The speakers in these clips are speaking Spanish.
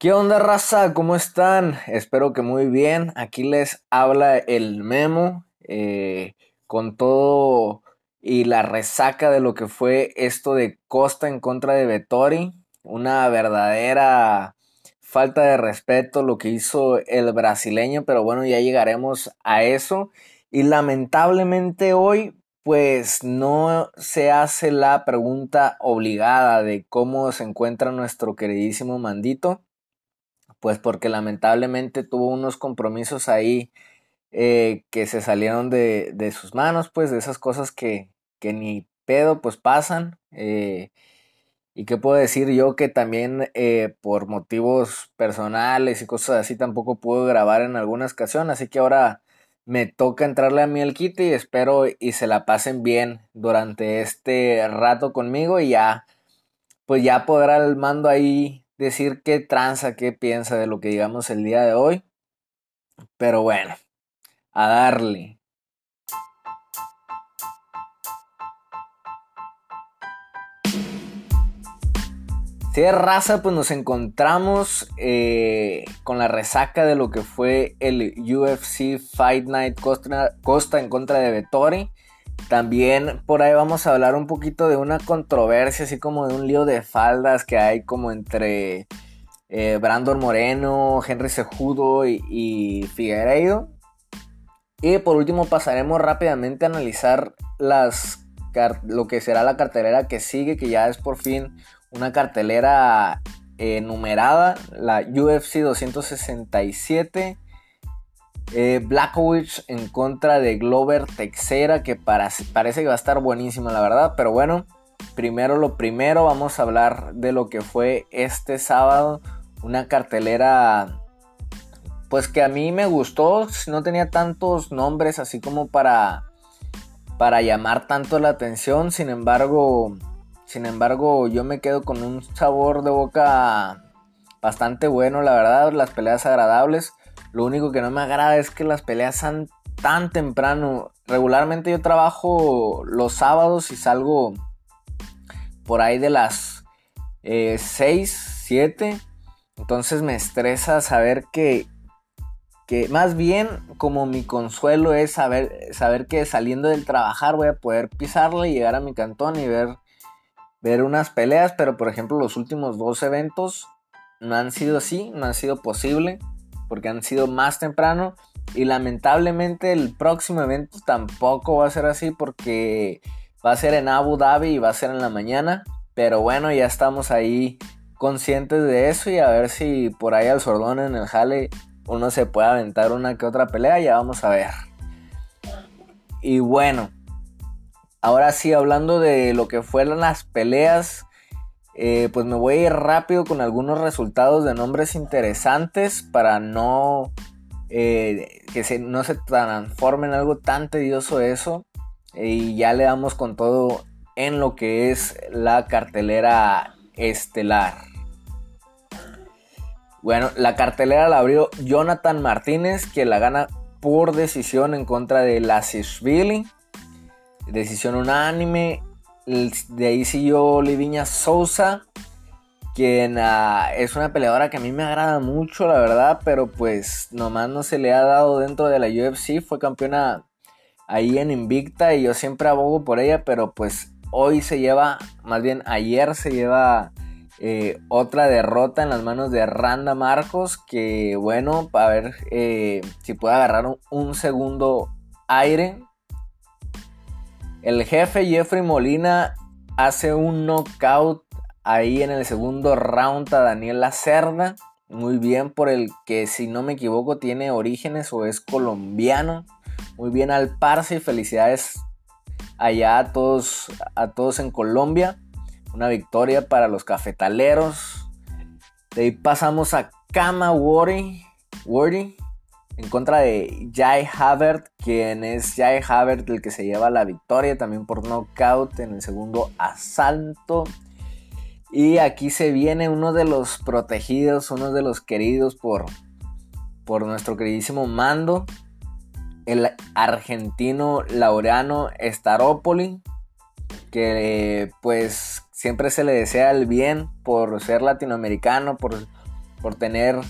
¿Qué onda, raza? ¿Cómo están? Espero que muy bien. Aquí les habla el Memo eh, con todo y la resaca de lo que fue esto de Costa en contra de Vettori. Una verdadera falta de respeto lo que hizo el brasileño, pero bueno, ya llegaremos a eso. Y lamentablemente hoy pues no se hace la pregunta obligada de cómo se encuentra nuestro queridísimo Mandito, pues porque lamentablemente tuvo unos compromisos ahí eh, que se salieron de, sus manos, pues de esas cosas que, que ni pedo pues pasan. Eh, y qué puedo decir yo que también eh, por motivos personales y cosas así tampoco puedo grabar en alguna ocasión, así que ahora me toca entrarle a mí el kit y espero y se la pasen bien durante este rato conmigo y ya, pues ya podrá el mando ahí decir qué tranza, qué piensa de lo que digamos el día de hoy. Pero bueno, a darle. de raza, pues nos encontramos eh, con la resaca de lo que fue el UFC Fight Night Costa, en contra de Vettori. También por ahí vamos a hablar un poquito de una controversia, así como de un lío de faldas que hay como entre eh, Brandon Moreno, Henry Sejudo y, y Figueiredo. Y por último pasaremos rápidamente a analizar las, lo que será la cartelera que sigue, que ya es por fin una cartelera eh, numerada, la UFC 267. Eh, en contra de Glover Texera, que parece que va a estar buenísima, la verdad. Pero bueno, primero lo primero, vamos a hablar de lo que fue este sábado. Una cartelera, pues que a mí me gustó. No tenía tantos nombres así como para, para llamar tanto la atención. Sin embargo, sin embargo, yo me quedo con un sabor de boca bastante bueno, la verdad, las peleas agradables. Lo único que no me agrada es que las peleas sean tan temprano. Regularmente yo trabajo los sábados y salgo por ahí de las 6, eh, 7. Entonces me estresa saber que, que más bien como mi consuelo es saber, saber que saliendo del trabajar voy a poder pisarle y llegar a mi cantón y ver ver unas peleas, pero por ejemplo los últimos dos eventos no han sido así, no han sido posible, porque han sido más temprano y lamentablemente el próximo evento tampoco va a ser así porque va a ser en Abu Dhabi y va a ser en la mañana, pero bueno, ya estamos ahí conscientes de eso y a ver si por ahí al sordón en el jale uno se puede aventar una que otra pelea, ya vamos a ver. Y bueno, Ahora sí, hablando de lo que fueron las peleas, eh, pues me voy a ir rápido con algunos resultados de nombres interesantes para no eh, que se, no se transforme en algo tan tedioso eso. Y ya le damos con todo en lo que es la cartelera estelar. Bueno, la cartelera la abrió Jonathan Martínez, que la gana por decisión en contra de Lasishvili decisión unánime. De ahí siguió Liviña Sousa, quien ah, es una peleadora que a mí me agrada mucho, la verdad, pero pues nomás no se le ha dado dentro de la UFC. Fue campeona ahí en Invicta y yo siempre abogo por ella, pero pues hoy se lleva, más bien ayer se lleva eh, otra derrota en las manos de Randa Marcos, que bueno, para ver eh, si puede agarrar un segundo aire el jefe Jeffrey Molina hace un knockout ahí en el segundo round a Daniel Lacerda. Muy bien por el que, si no me equivoco, tiene orígenes o es colombiano. Muy bien al parce felicidades allá a todos, a todos en Colombia. Una victoria para los cafetaleros. De ahí pasamos a Kama Wordy en contra de Jai Havert, quien es Jai Havert el que se lleva la victoria también por knockout en el segundo asalto. Y aquí se viene uno de los protegidos, uno de los queridos por, por nuestro queridísimo mando, el argentino Laureano Staropoli, que pues siempre se le desea el bien por ser latinoamericano, por por tener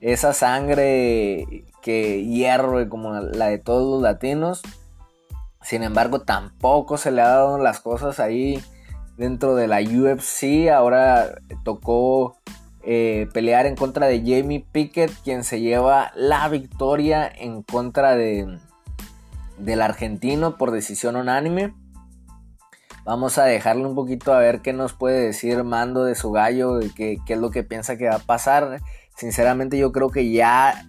esa sangre que hierve como la de todos los latinos. Sin embargo, tampoco se le ha dado las cosas ahí dentro de la UFC. Ahora tocó eh, pelear en contra de Jamie Pickett, quien se lleva la victoria en contra de, del argentino por decisión unánime. Vamos a dejarle un poquito a ver qué nos puede decir Mando de su gallo, qué, qué es lo que piensa que va a pasar. Sinceramente yo creo que ya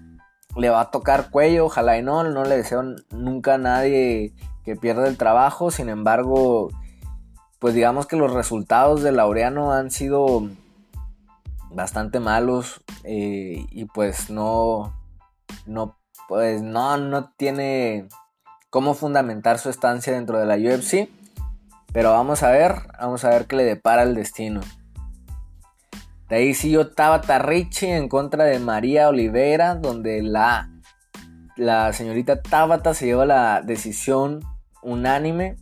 le va a tocar cuello, ojalá y no, no le deseo nunca a nadie que pierda el trabajo, sin embargo, pues digamos que los resultados de Laureano han sido bastante malos eh, y pues no, no, pues no, no tiene cómo fundamentar su estancia dentro de la UFC. Pero vamos a ver, vamos a ver qué le depara el destino. De ahí siguió Tabata Richie en contra de María Olivera, donde la, la señorita Tabata se lleva la decisión unánime.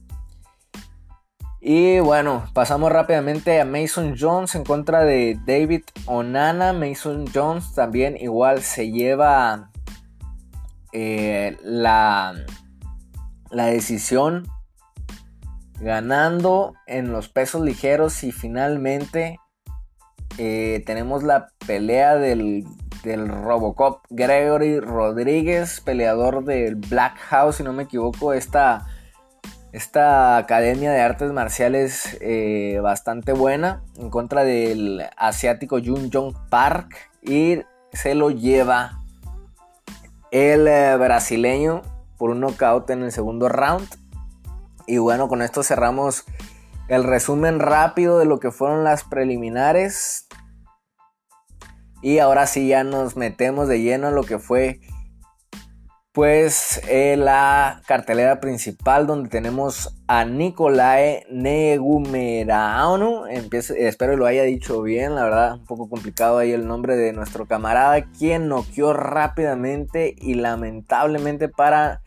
Y bueno, pasamos rápidamente a Mason Jones en contra de David Onana. Mason Jones también igual se lleva eh, la, la decisión ganando en los pesos ligeros y finalmente eh, tenemos la pelea del, del, Robocop. Gregory Rodríguez, peleador del Black House, si no me equivoco, esta esta academia de artes marciales eh, bastante buena en contra del asiático Jun Jong Park. Y se lo lleva el eh, brasileño por un knockout en el segundo round. Y bueno, con esto cerramos el resumen rápido de lo que fueron las preliminares. Y ahora sí ya nos metemos de lleno en lo que fue pues eh, la cartelera principal donde tenemos a Nicolae Negumeraonu, espero lo haya dicho bien, la verdad un poco complicado ahí el nombre de nuestro camarada, quien noqueó rápidamente y lamentablemente para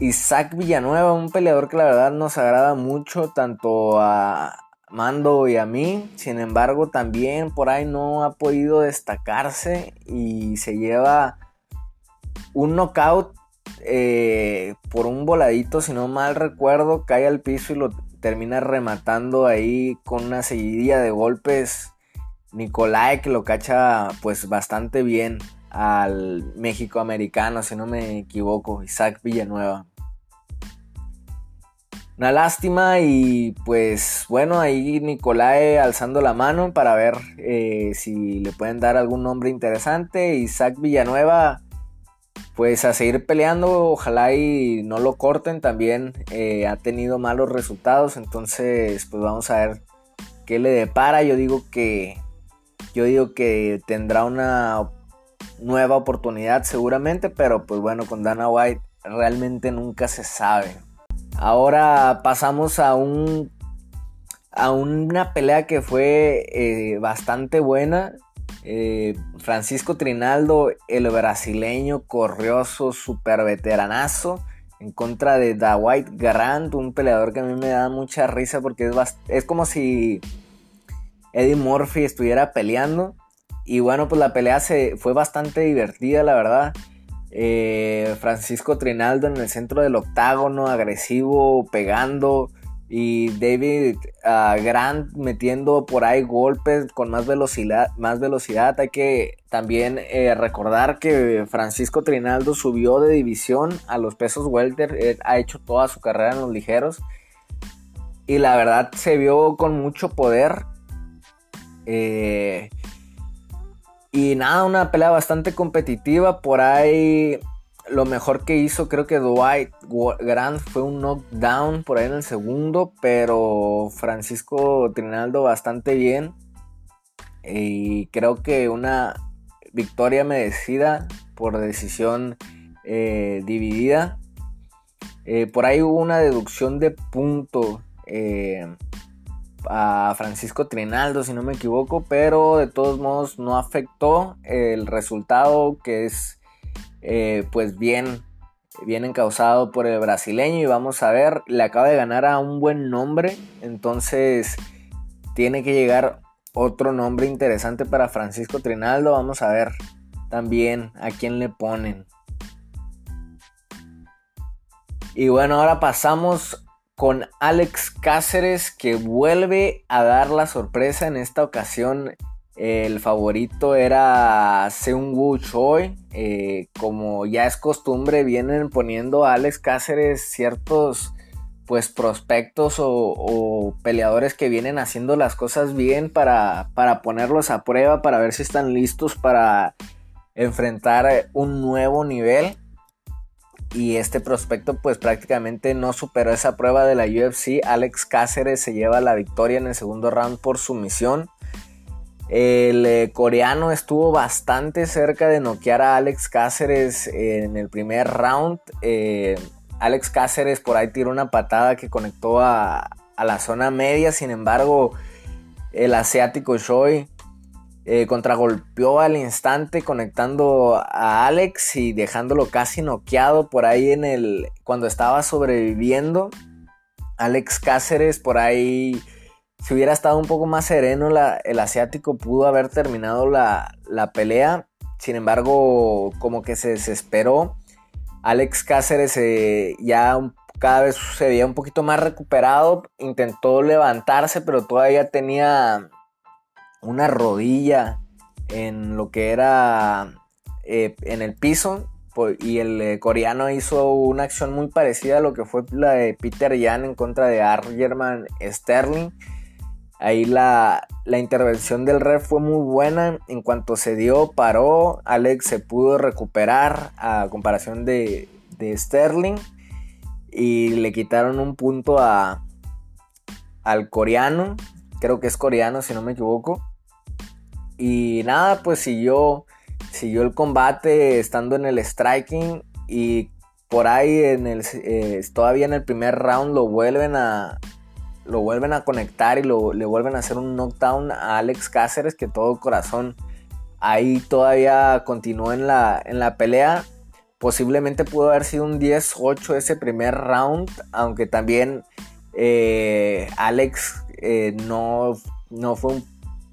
Isaac Villanueva, un peleador que la verdad nos agrada mucho tanto a Mando y a mí, sin embargo también por ahí no ha podido destacarse y se lleva un knockout eh, por un voladito, si no mal recuerdo, cae al piso y lo termina rematando ahí con una seguidilla de golpes. Nicolai que lo cacha pues bastante bien al México americano, si no me equivoco, Isaac Villanueva. Una lástima y pues bueno, ahí Nicolai alzando la mano para ver eh, si le pueden dar algún nombre interesante. Isaac Villanueva pues a seguir peleando, ojalá y no lo corten, también eh, ha tenido malos resultados, entonces pues vamos a ver qué le depara, yo digo que yo digo que tendrá una nueva oportunidad seguramente, pero pues bueno, con Dana White realmente nunca se sabe. Ahora pasamos a un a una pelea que fue eh, bastante buena. Eh, Francisco Trinaldo, el brasileño corrioso, super veteranazo, en contra de White Grant, un peleador que a mí me da mucha risa porque es, es como si Eddie Murphy estuviera peleando. Y bueno, pues la pelea se, fue bastante divertida, la verdad. Eh, Francisco Trinaldo en el centro del octágono, agresivo, pegando y David ah, Grant metiendo por ahí golpes con más velocidad, más velocidad. Hay que también eh, recordar que Francisco Trinaldo subió de división a los pesos welter, ha hecho toda su carrera en los ligeros y la verdad se vio con mucho poder. Eh, y nada, una pelea bastante competitiva. Por ahí lo mejor que hizo creo que Dwight Grant fue un knockdown por ahí en el segundo, pero Francisco Trinaldo bastante bien. Y creo que una victoria merecida por decisión eh, dividida. Eh, por ahí hubo una deducción de punto eh, a Francisco Trinaldo, si no me equivoco, pero de todos modos no afectó el resultado que es eh, pues bien, bien encausado por el brasileño y vamos a ver, le acaba de ganar a un buen nombre, entonces tiene que llegar otro nombre interesante para Francisco Trinaldo. Vamos a ver también a quién le ponen. Y bueno, ahora pasamos con Alex Cáceres que vuelve a dar la sorpresa en esta ocasión. El favorito era Seung Woo Choi. Eh, como ya es costumbre, vienen poniendo a Alex Cáceres ciertos pues prospectos o, peleadores que vienen haciendo las cosas bien para, para ponerlos a prueba, para ver si están listos para enfrentar un nuevo nivel. Y este prospecto pues prácticamente no superó esa prueba de la UFC. Alex Cáceres se lleva la victoria en el segundo round por sumisión. El eh, coreano estuvo bastante cerca de noquear a Alex Cáceres en el primer round. Eh, Alex Cáceres por ahí tiró una patada que conectó a, la zona media, sin embargo, el asiático Choi eh, contragolpeó al instante conectando a Alex y dejándolo casi noqueado por ahí en el cuando estaba sobreviviendo. Alex Cáceres por ahí si hubiera estado un poco más sereno el asiático pudo haber terminado la, la pelea. Sin embargo, como que se desesperó Alex Cáceres eh, ya cada vez se veía un poquito más recuperado, intentó levantarse, pero todavía tenía una rodilla en lo que era eh, en el piso. Y el eh, coreano hizo una acción muy parecida a lo que fue la de Peter Yan en contra de Argerman Sterling. Ahí la, intervención del ref fue muy buena. En cuanto se dio, paró. Alex se pudo recuperar a comparación de, Sterling. Y le quitaron un punto a, al coreano. Creo que es coreano, si no me equivoco. Y nada, pues siguió, siguió el combate estando en el striking. Y por ahí en el, eh, todavía en el primer round lo vuelven a, lo vuelven a conectar y lo, le vuelven a hacer un knockdown a Alex Cáceres, que todo corazón ahí todavía continuó en la, en la pelea. Posiblemente pudo haber sido un 10-8 ese primer round, aunque también eh, Alex eh, no, no, fue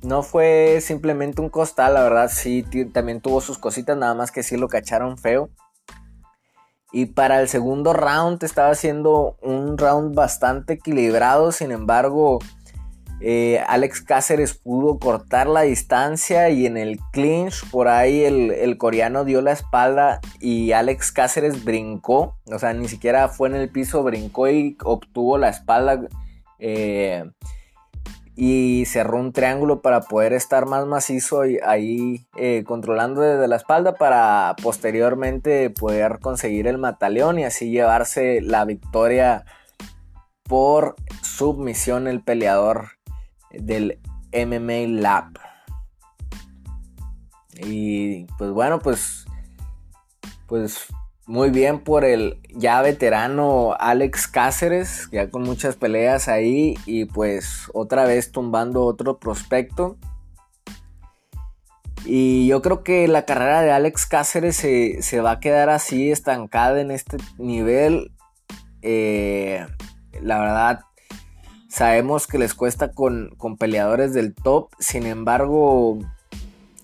no fue simplemente un costal, la verdad sí también tuvo sus cositas, nada más que sí lo cacharon feo. Y para el segundo round estaba siendo un round bastante equilibrado, sin embargo, eh, Alex Cáceres pudo cortar la distancia y en el clinch por ahí el, coreano dio la espalda y Alex Cáceres brincó, o sea, ni siquiera fue en el piso, brincó y obtuvo la espalda. Eh, y cerró un triángulo para poder estar más macizo y ahí eh, controlando desde la espalda para posteriormente poder conseguir el mataleón y así llevarse la victoria por submisión el peleador del MMA Lab. Y pues bueno, pues pues muy bien por el ya veterano Alex Cáceres, ya con muchas peleas ahí y pues otra vez tumbando otro prospecto. Y yo creo que la carrera de Alex Cáceres se, va a quedar así estancada en este nivel. Eh, la verdad, sabemos que les cuesta con, con peleadores del top. Sin embargo,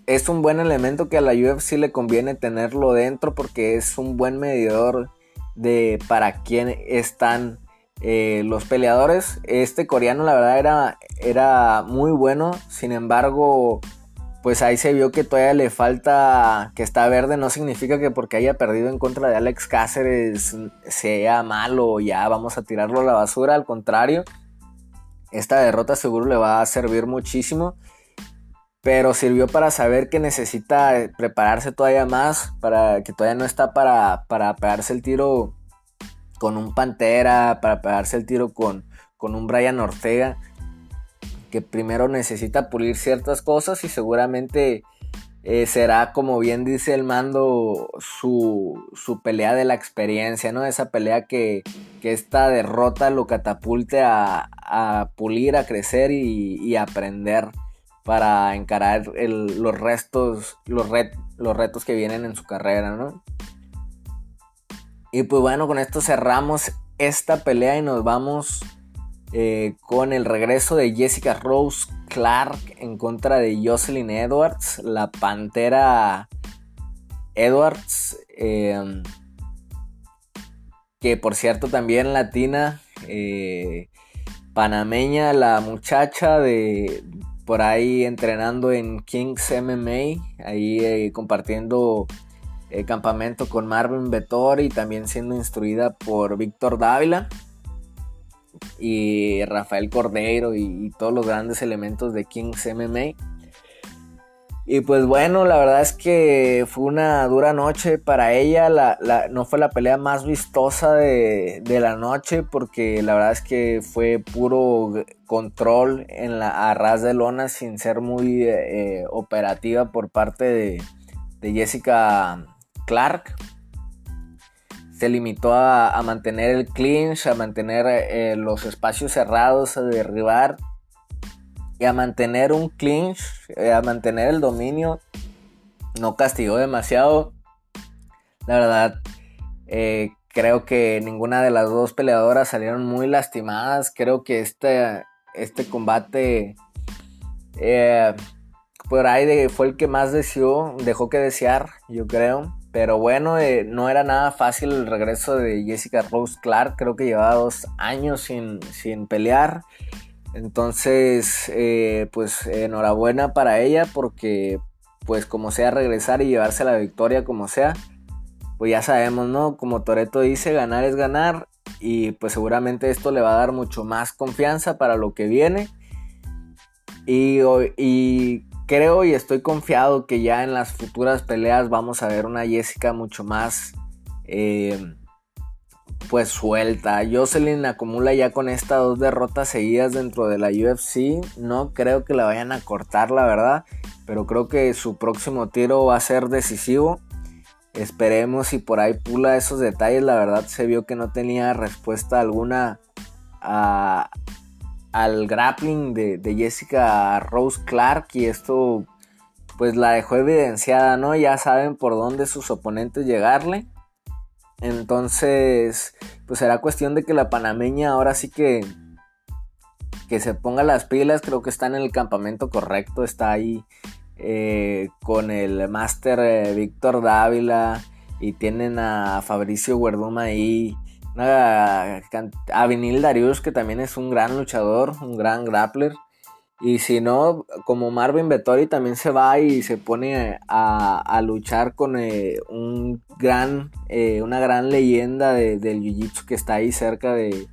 es un buen elemento que a la UFC le conviene tenerlo dentro porque es un buen medidor de para quién están eh, los peleadores. Este coreano la verdad era, era muy bueno, sin embargo pues ahí se vio que todavía le falta que está verde, no significa que porque haya perdido en contra de Alex Cáceres sea malo ya vamos a tirarlo a la basura, al contrario, esta derrota seguro le va a servir muchísimo pero sirvió para saber que necesita eh, prepararse todavía más, para que todavía no está para, para pegarse el tiro con un Pantera, para pegarse el tiro con, con un Brian Ortega, que primero necesita pulir ciertas cosas y seguramente eh, será, como bien dice el mando, su, su, pelea de la experiencia, ¿no? Esa pelea que, que esta derrota lo catapulte a, a pulir, a crecer y, y aprender para encarar los restos, los, los retos que vienen en su carrera, ¿no? Y pues bueno, con esto cerramos esta pelea y nos vamos eh, con el regreso de Jessica Rose Clark en contra de Jocelyn Edwards, la Pantera Edwards, em, que por cierto también latina, eh, panameña, la muchacha de por ahí entrenando en Kings MMA, ahí eh, compartiendo campamento con Marvin Vettori y también siendo instruida por Víctor Dávila y Rafael Cordeiro y, todos los grandes elementos de Kings MMA. Y pues bueno, la verdad es que fue una dura noche para ella. no fue la pelea más vistosa de, la noche porque la verdad es que fue puro control en la a ras de lona sin ser muy eh, operativa por parte de, de Jessica Clark se limitó a, mantener el clinch, a mantener eh, los espacios cerrados, a derribar a mantener un clinch, eh, a mantener el dominio. No castigó demasiado. La verdad, eh, creo que ninguna de las dos peleadoras salieron muy lastimadas. Creo que este, este combate por ahí fue el que más deseó, dejó que desear, yo creo. Pero bueno, eh, no era nada fácil el regreso de Jessica Rose Clark. Creo que llevaba dos años sin, pelear. Entonces, eh, pues enhorabuena para ella porque, pues como sea regresar y llevarse la victoria como sea, pues ya sabemos, ¿no? Como Toreto dice, ganar es ganar y pues seguramente esto le va a dar mucho más confianza para lo que viene. Y, creo y estoy confiado que ya en las futuras peleas vamos a ver una Jessica mucho más eh, pues suelta. Jocelyn acumula ya con estas dos derrotas seguidas dentro de la UFC. No creo que la vayan a cortar, la verdad. Pero creo que su próximo tiro va a ser decisivo. Esperemos si por ahí pula esos detalles. La verdad se vio que no tenía respuesta alguna a, al grappling de, Jessica Rose Clark y esto pues la dejó evidenciada, ¿no? Ya saben por dónde sus oponentes llegarle. Entonces, pues será cuestión de que la panameña ahora sí que que se ponga las pilas, creo que está en el campamento correcto, está ahí eh, con el máster eh, Víctor Dávila y tienen a Fabricio Guerduma ahí a Vinil Darius, que también es un gran luchador, un gran grappler. Y si no, como Marvin Vettori también se va y se pone a, luchar con eh, un gran, eh, una gran leyenda del Jiu-Jitsu que está ahí cerca de,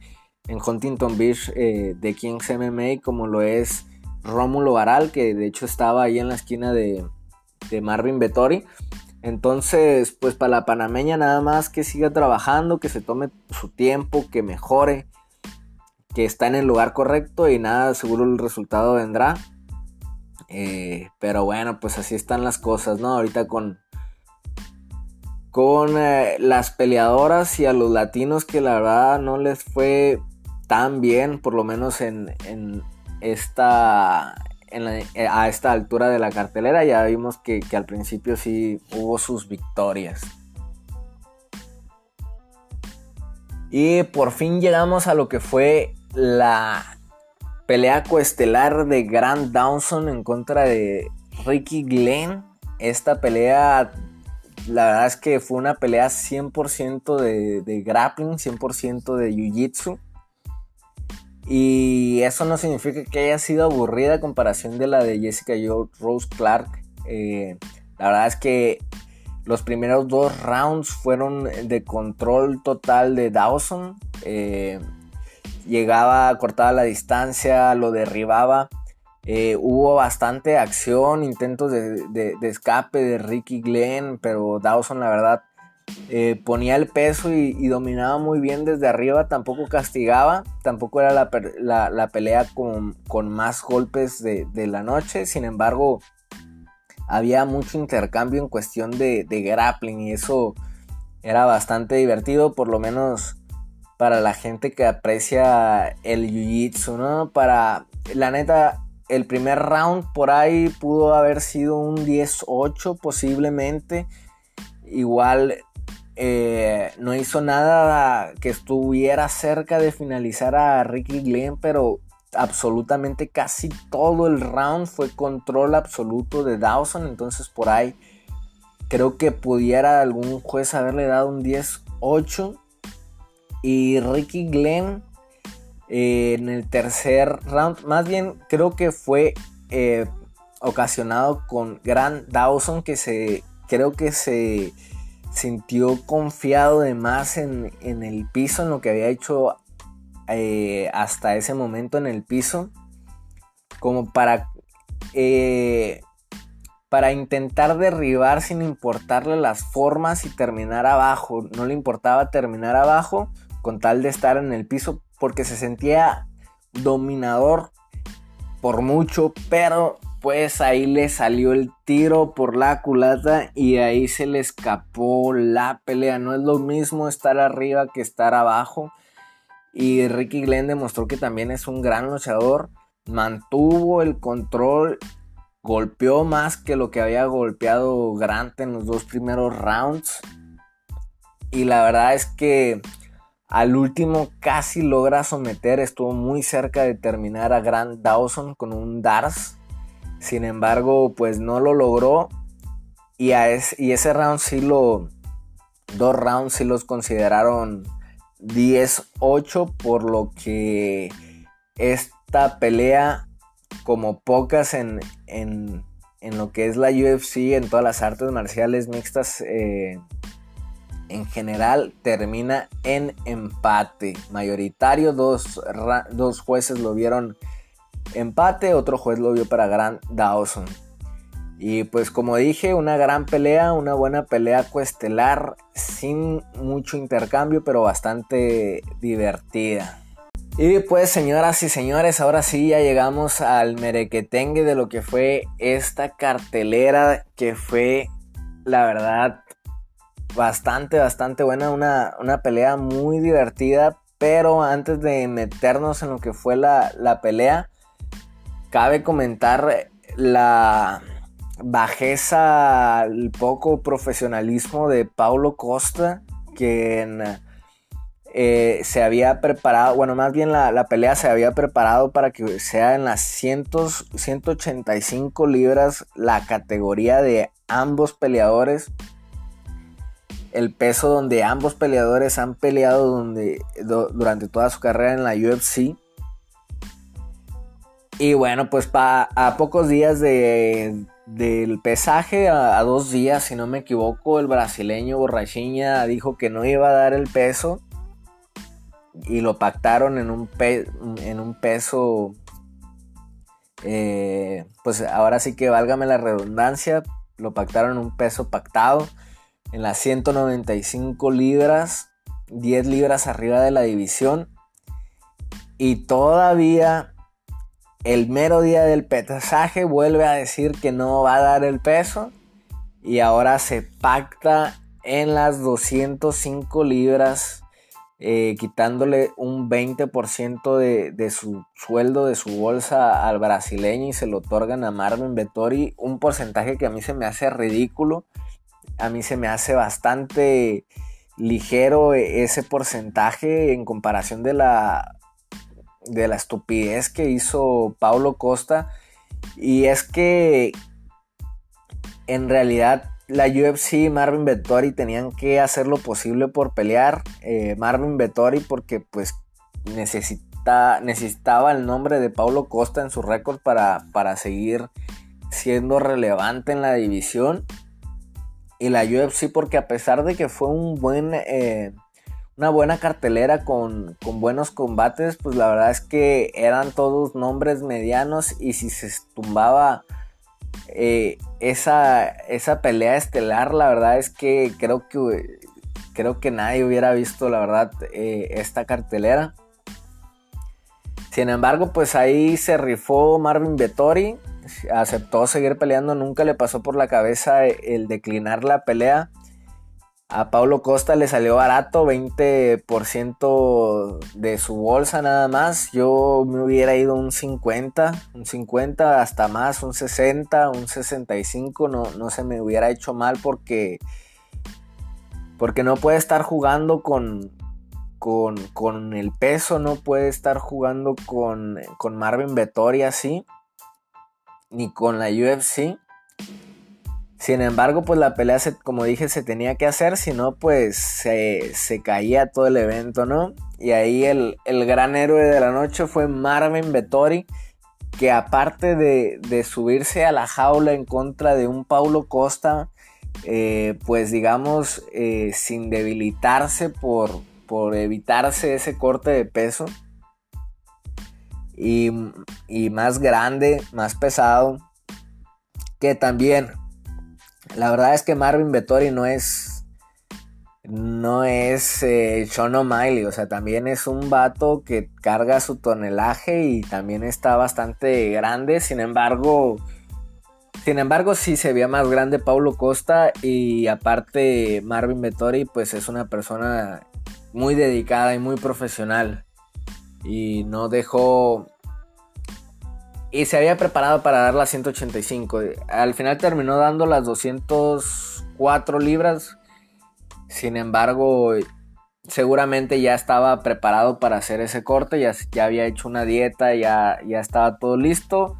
en Huntington Beach eh, de Kings MMA, como lo es Rómulo Baral, que de hecho estaba ahí en la esquina de, de Marvin Vettori. Entonces, pues para la panameña nada más que siga trabajando, que se tome su tiempo, que mejore, que está en el lugar correcto y nada, seguro el resultado vendrá. Eh, pero bueno, pues así están las cosas, ¿no? Ahorita con, con eh, las peleadoras y a los latinos que la verdad no les fue tan bien, por lo menos en, en esta eh, a esta altura de la cartelera ya vimos que, al principio sí hubo sus victorias. Y por fin llegamos a lo que fue la pelea coestelar de Grant Dawson en contra de Ricky Glenn. Esta pelea, la verdad es que fue una pelea 100% de, de grappling, 100% de jiu-jitsu. Y eso no significa que haya sido aburrida a comparación de la de Jessica Rose Clark. Eh, la verdad es que los primeros dos rounds fueron de control total de Dawson. Eh, llegaba, cortaba la distancia, lo derribaba. Eh, hubo bastante acción, intentos de, de, escape de Ricky Glenn, pero Dawson la verdad eh, ponía el peso y, dominaba muy bien desde arriba, tampoco castigaba, tampoco era la, pelea con, más golpes de, la noche, sin embargo había mucho intercambio en cuestión de, grappling y eso era bastante divertido, por lo menos para la gente que aprecia el jiu-jitsu, ¿no? Para, la neta, el primer round por ahí pudo haber sido un 10-8 posiblemente. Igual eh, no hizo nada que estuviera cerca de finalizar a Ricky Glenn, pero absolutamente casi todo el round fue control absoluto de Dawson. Entonces por ahí creo que pudiera algún juez haberle dado un 10-8. Y Ricky Glenn eh, en el tercer round, más bien creo que fue eh, ocasionado con Grant Dawson que se creo que se sintió confiado de más en, el piso, en lo que había hecho eh, hasta ese momento en el piso, como para, para intentar derribar sin importarle las formas y terminar abajo. No le importaba terminar abajo con tal de estar en el piso porque se sentía dominador por mucho, pero pues ahí le salió el tiro por la culata y ahí se le escapó la pelea. No es lo mismo estar arriba que estar abajo. Y Ricky Glenn demostró que también es un gran luchador. Mantuvo el control. Golpeó más que lo que había golpeado Grant en los dos primeros rounds. Y la verdad es que al último casi logra someter. Estuvo muy cerca de terminar a Grant Dawson con un Dars sin embargo, pues no lo logró. Y, y ese round sí lo. Dos rounds sí los consideraron 10-8. Por lo que esta pelea, como pocas en, en, lo que es la UFC, en todas las artes marciales mixtas. Eh, en general termina en empate mayoritario. Dos, dos jueces lo vieron empate, otro juez lo vio para Grant Dawson. Y pues como dije, una gran pelea, una buena pelea cuestelar, sin mucho intercambio, pero bastante divertida. Y pues señoras y señores, ahora sí ya llegamos al merequetengue de lo que fue esta cartelera, que fue la verdad bastante, bastante buena, una, una pelea muy divertida, pero antes de meternos en lo que fue la, la pelea, Cabe comentar la bajeza, el poco profesionalismo de Paulo Costa, quien eh, se había preparado, bueno, más bien la, pelea se había preparado para que sea en las 185 libras la categoría de ambos peleadores. El peso donde ambos peleadores han peleado donde, durante toda su carrera en la UFC. Y bueno, pues a pocos días del pesaje, a, dos días, si no me equivoco, el brasileño Borrachinha dijo que no iba a dar el peso. Y lo pactaron en un, en un peso. Eh, pues ahora sí que válgame la redundancia. Lo pactaron en un peso pactado. En las 195 libras. 10 libras arriba de la división. Y todavía el mero día del pesaje vuelve a decir que no va a dar el peso y ahora se pacta en las 205 libras eh, quitándole un 20% de, de, su sueldo, de su bolsa al brasileño y se lo otorgan a Marvin Vettori, un porcentaje que a mí se me hace ridículo, a mí se me hace bastante ligero ese porcentaje en comparación de la de la estupidez que hizo Paulo Costa. Y es que en realidad la UFC y Marvin Vettori tenían que hacer lo posible por pelear. Eh, Marvin Vettori porque pues necesita, necesitaba el nombre de Paulo Costa en su récord para, para seguir siendo relevante en la división. Y la UFC porque a pesar de que fue un buen... Eh, una buena cartelera con, buenos combates, pues la verdad es que eran todos nombres medianos y si se tumbaba eh, esa, esa pelea estelar, la verdad es que creo que, creo que nadie hubiera visto, la verdad, eh, esta cartelera. Sin embargo, pues ahí se rifó Marvin Vettori, aceptó seguir peleando, nunca le pasó por la cabeza el declinar la pelea. A Paulo Costa le salió barato, 20% de su bolsa nada más. Yo me hubiera ido un 50, un 50 hasta más, un 60, un 65. No, no se me hubiera hecho mal porque Porque no puede estar jugando con, con, el peso, no puede estar jugando con, con Marvin Vettori así, ni con la UFC. Sin embargo, pues la pelea, como dije, se tenía que hacer, si no, pues se, caía todo el evento, ¿no? Y ahí el, gran héroe de la noche fue Marvin Vettori, que aparte de, subirse a la jaula en contra de un Paulo Costa, eh, pues digamos, eh, sin debilitarse por, por evitarse ese corte de peso, y, más grande, más pesado, que también la verdad es que Marvin Vettori no es. No es eh, Sean O'Malley, o sea, también es un vato que carga su tonelaje y también está bastante grande. Sin embargo, sin embargo, sí se veía más grande Paulo Costa y aparte Marvin Vettori, pues es una persona muy dedicada y muy profesional y no dejó y se había preparado para dar las 185. Al final terminó dando las 204 libras. Sin embargo, seguramente ya estaba preparado para hacer ese corte. Ya, ya había hecho una dieta, ya, ya estaba todo listo.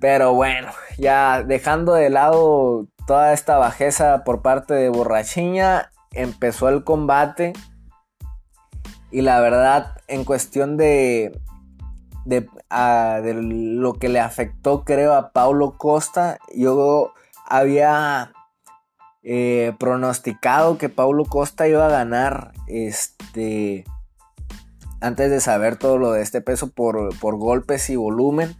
Pero bueno, ya dejando de lado toda esta bajeza por parte de Borrachiña, empezó el combate. Y la verdad, en cuestión de, de, lo que le afectó, creo, a Paulo Costa. Yo había eh, pronosticado que Paulo Costa iba a ganar este antes de saber todo lo de este peso por, golpes y volumen.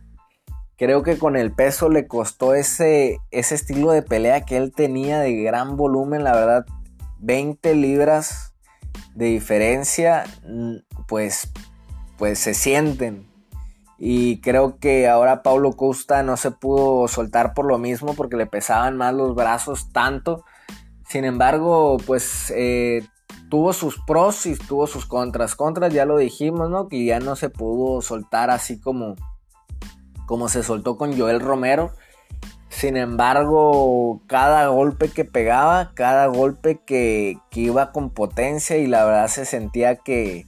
Creo que con el peso le costó ese, ese estilo de pelea que él tenía de gran volumen, la verdad, 20 libras de diferencia, mm, pues, pues se sienten. Y creo que ahora Paulo Costa no se pudo soltar por lo mismo porque le pesaban más los brazos tanto. Sin embargo, pues eh, tuvo sus pros y tuvo sus contras. Contras ya lo dijimos, ¿no? Que ya no se pudo soltar así como, como se soltó con Joel Romero. Sin embargo, cada golpe que pegaba, cada golpe que, que iba con potencia y la verdad se sentía que,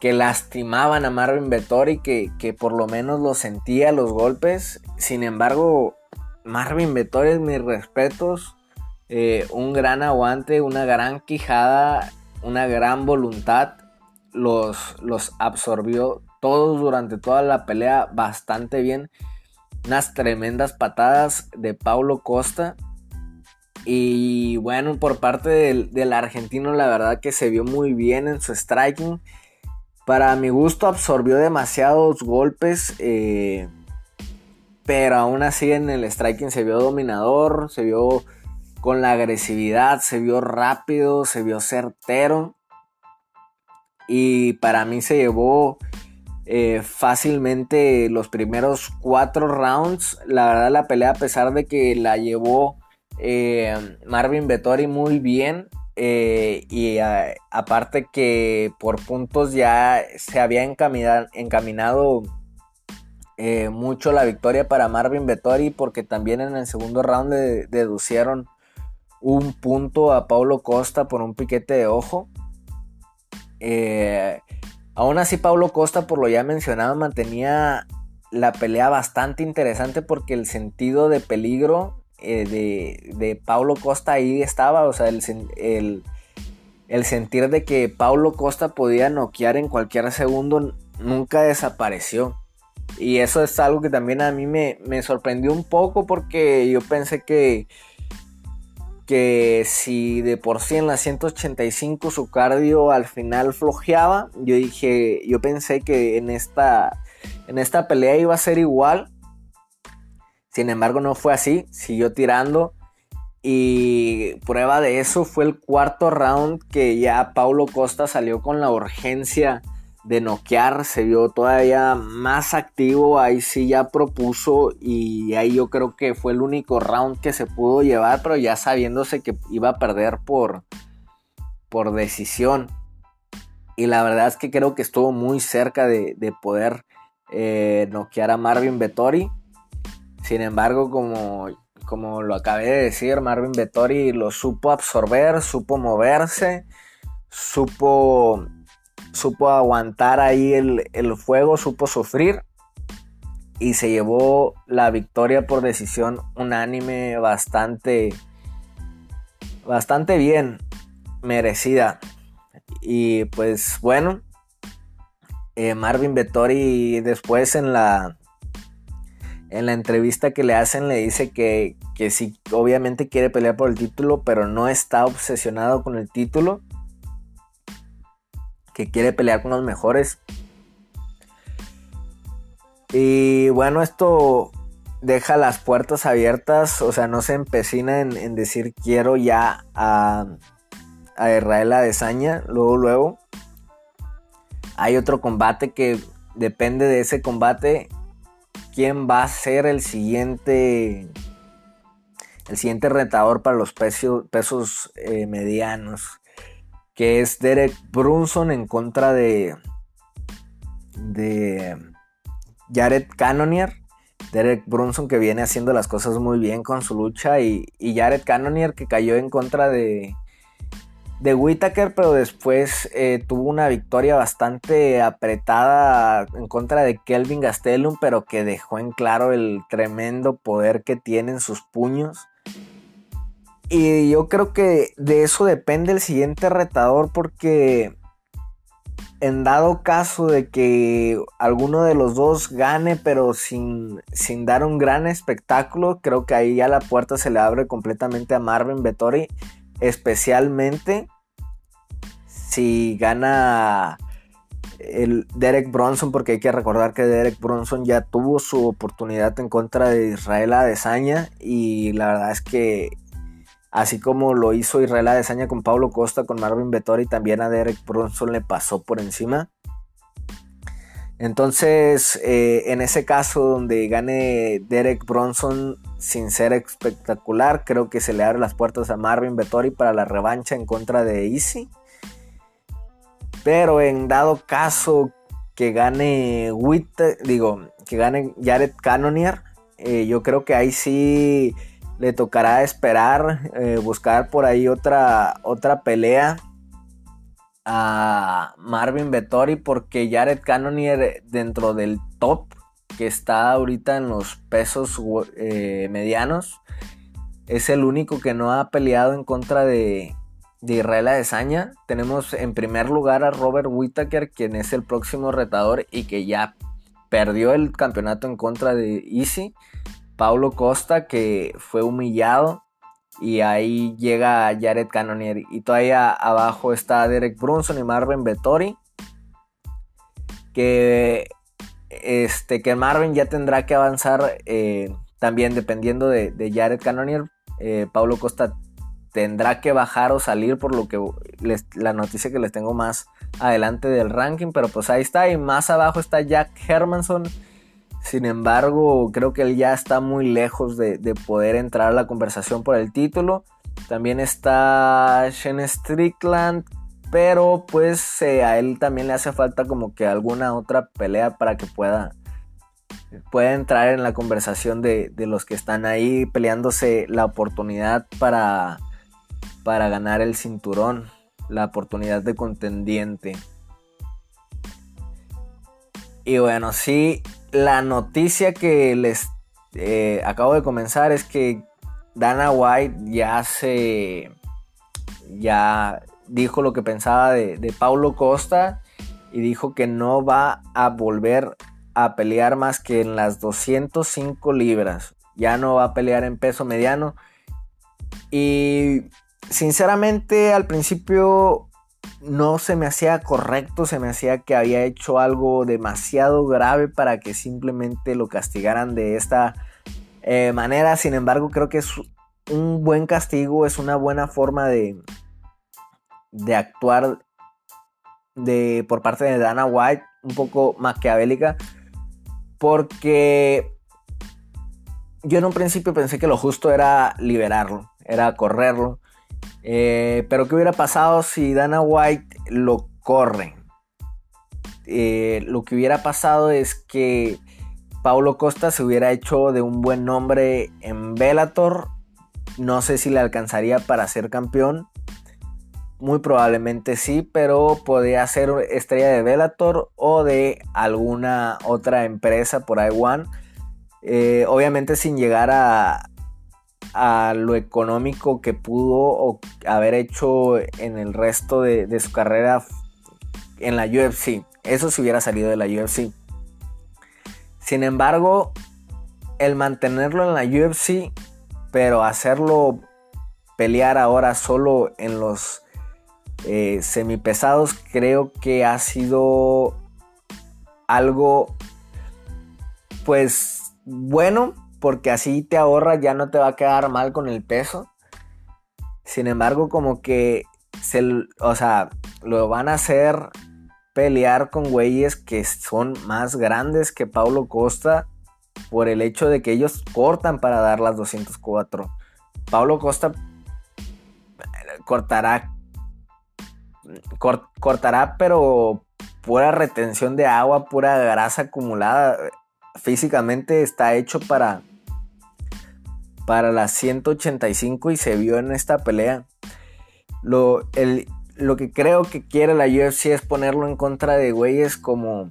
que lastimaban a Marvin Vettori, que, que por lo menos lo sentía los golpes. Sin embargo, Marvin Vettori, mis respetos, eh, un gran aguante, una gran quijada, una gran voluntad. Los, los absorbió todos durante toda la pelea bastante bien. Unas tremendas patadas de Paulo Costa. Y bueno, por parte del, argentino, la verdad que se vio muy bien en su striking para mi gusto absorbió demasiados golpes. Eh, pero aún así en el striking se vio dominador. Se vio con la agresividad. Se vio rápido. Se vio certero. Y para mí se llevó eh, fácilmente los primeros cuatro rounds. La verdad la pelea a pesar de que la llevó eh, Marvin Vettori muy bien. Eh, y aparte que por puntos ya se había encaminado, eh, mucho la victoria para Marvin Vettori porque también en el segundo round deducieron un punto a Paulo Costa por un piquete de ojo. Aún así Paulo Costa por lo ya mencionado mantenía la pelea bastante interesante porque el sentido de peligro eh, de, de, Paulo Costa ahí estaba, o sea, el, el, sentir de que Paulo Costa podía noquear en cualquier segundo nunca desapareció. Y eso es algo que también a mí me, sorprendió un poco porque yo pensé que, que si de por sí en la 185 su cardio al final flojeaba, yo dije, yo pensé que en esta, en esta pelea iba a ser igual sin embargo, no fue así, siguió tirando. Y prueba de eso fue el cuarto round que ya Paulo Costa salió con la urgencia de noquear, se vio todavía más activo, ahí sí ya propuso y ahí yo creo que fue el único round que se pudo llevar, pero ya sabiéndose que iba a perder por, por decisión. Y la verdad es que creo que estuvo muy cerca de, poder eh, noquear a Marvin Vettori. Sin embargo, como, como lo acabé de decir, Marvin Vettori lo supo absorber, supo moverse, supo, supo aguantar ahí el, el fuego, supo sufrir y se llevó la victoria por decisión unánime bastante bastante bien merecida. Y pues bueno eh, Marvin Vettori después en la en la entrevista que le hacen le dice que, que sí obviamente quiere pelear por el título pero no está obsesionado con el título que quiere pelear con los mejores y bueno, esto deja las puertas abiertas, o sea, no se empecina en, decir quiero ya a, a Israel Adesanya, luego, luego. Hay otro combate que depende de ese combate, quién va a ser el siguiente, el siguiente retador para los pesos, pesos eh, medianos, que es Derek Brunson en contra de, de Jared Cannonier. Derek Brunson que viene haciendo las cosas muy bien con su lucha y, Jared Cannonier que cayó en contra de, de Whitaker, pero después eh, tuvo una victoria bastante apretada en contra de Kelvin Gastelum, pero que dejó en claro el tremendo poder que tiene en sus puños. Y yo creo que de eso depende el siguiente retador porque en dado caso de que alguno de los dos gane, pero sin, sin, dar un gran espectáculo, creo que ahí ya la puerta se le abre completamente a Marvin Vettori, especialmente si gana el Derek Bronson, porque hay que recordar que Derek Bronson ya tuvo su oportunidad en contra de Israel Adesanya y la verdad es que Así como lo hizo Israel Adesanya con Pablo Costa, con Marvin Vettori, también a Derek Bronson le pasó por encima. Entonces, eh, en ese caso donde gane Derek Bronson sin ser espectacular, creo que se le abre las puertas a Marvin Vettori para la revancha en contra de Easy. Pero en dado caso que gane Witt, digo, que gane Jared Cannonier, eh, yo creo que ahí sí le tocará esperar, eh, buscar por ahí otra, otra pelea a Marvin Vettori porque Jared Cannonier dentro del top que está ahorita en los pesos eh, medianos es el único que no ha peleado en contra de, de Israel Adesanya. Tenemos en primer lugar a Robert Whittaker, quien es el próximo retador y que ya perdió el campeonato en contra de Easy. Paulo Costa, que fue humillado. Y ahí llega Jared Cannonier. Y todavía abajo está Derek Brunson y Marvin Vettori. Que, este, que Marvin ya tendrá que avanzar eh, también dependiendo de, Jared Cannonier. Eh, Paulo Costa tendrá que bajar o salir por lo que la noticia que les tengo más adelante del ranking. Pero pues ahí está. Y más abajo está Jack Hermanson sin embargo, creo que él ya está muy lejos de, poder entrar a la conversación por el título. También está Shane Strickland, pero pues eh, a él también le hace falta como que alguna otra pelea para que pueda, pueda entrar en la conversación de, los que están ahí peleándose la oportunidad para, para ganar el cinturón, la oportunidad de contendiente. Y bueno, sí, la noticia que les eh, acabo de comenzar es que Dana White ya se. ya dijo lo que pensaba de, de Paulo Costa y dijo que no va a volver a pelear más que en las 205 libras. Ya no va a pelear en peso mediano. Y sinceramente al principio no se me hacía correcto, se me hacía que había hecho algo demasiado grave para que simplemente lo castigaran de esta eh, manera. Sin embargo, creo que es un buen castigo, es una buena forma de, de actuar de, por parte de Dana White, un poco maquiavélica, porque yo en un principio pensé que lo justo era liberarlo, era correrlo. Eh, pero ¿qué hubiera pasado si Dana White lo corre? Eh, lo que hubiera pasado es que Paulo Costa se hubiera hecho de un buen nombre en Bellator. No sé si le alcanzaría para ser campeón. Muy probablemente sí, pero podría ser estrella de Bellator o de alguna otra empresa por ahí One. Eh, obviamente sin llegar a, a lo económico que pudo haber hecho en el resto de, su carrera en la UFC. Eso si hubiera salido de la UFC. Sin embargo, el mantenerlo en la UFC, pero hacerlo pelear ahora solo en los eh, semipesados, creo que ha sido algo, pues, bueno, porque así te ahorras, ya no te va a quedar mal con el peso. Sin embargo, como que se, o sea, lo van a hacer pelear con güeyes que son más grandes que Paulo Costa por el hecho de que ellos cortan para dar las 204. Paulo Costa cortará cortará pero pura retención de agua, pura grasa acumulada. Físicamente está hecho para para las 185 y se vio en esta pelea. Lo, el, lo que creo que quiere la UFC es ponerlo en contra de güeyes como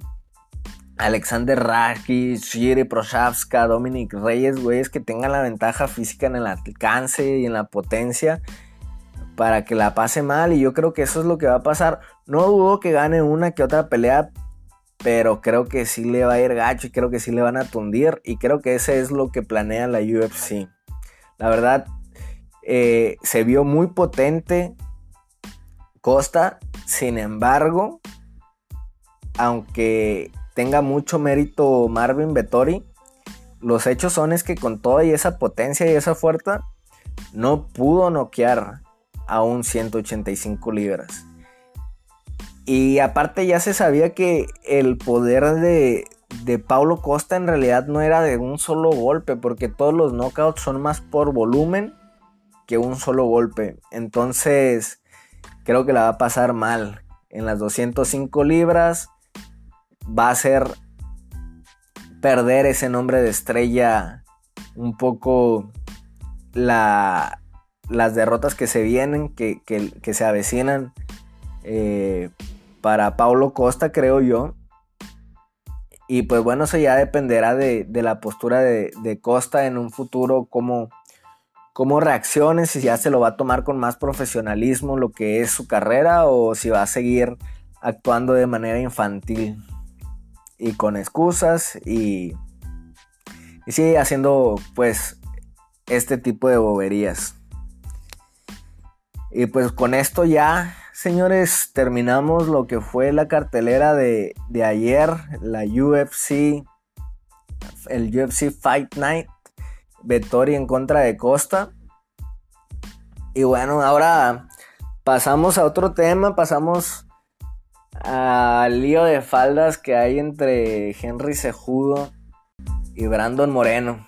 Alexander Raki, Shiri Prochazka, Dominic Reyes, güeyes que tengan la ventaja física en el alcance y en la potencia para que la pase mal. Y yo creo que eso es lo que va a pasar. No dudo que gane una que otra pelea, pero creo que sí le va a ir gacho y creo que sí le van a tundir. Y creo que ese es lo que planea la UFC. La verdad, eh, se vio muy potente Costa, sin embargo, aunque tenga mucho mérito Marvin Vettori, los hechos son es que con toda esa potencia y esa fuerza, no pudo noquear a un 185 libras. Y aparte ya se sabía que el poder de, de Paulo Costa en realidad no era de un solo golpe, porque todos los knockouts son más por volumen que un solo golpe. Entonces, creo que la va a pasar mal. En las 205 libras va a ser perder ese nombre de estrella un poco las derrotas que se vienen, que, se avecinan eh, para Paulo Costa, creo yo. Y pues bueno, eso ya dependerá de, la postura de, de, Costa en un futuro, cómo, cómo reaccione, si ya se lo va a tomar con más profesionalismo lo que es su carrera o si va a seguir actuando de manera infantil y con excusas y, y sigue haciendo pues este tipo de boberías. Y pues con esto ya, señores, terminamos lo que fue la cartelera de, de ayer, la UFC, el UFC Fight Night. Vettori en contra de Costa. Y bueno, ahora pasamos a otro tema, pasamos al lío de faldas que hay entre Henry Sejudo y Brandon Moreno.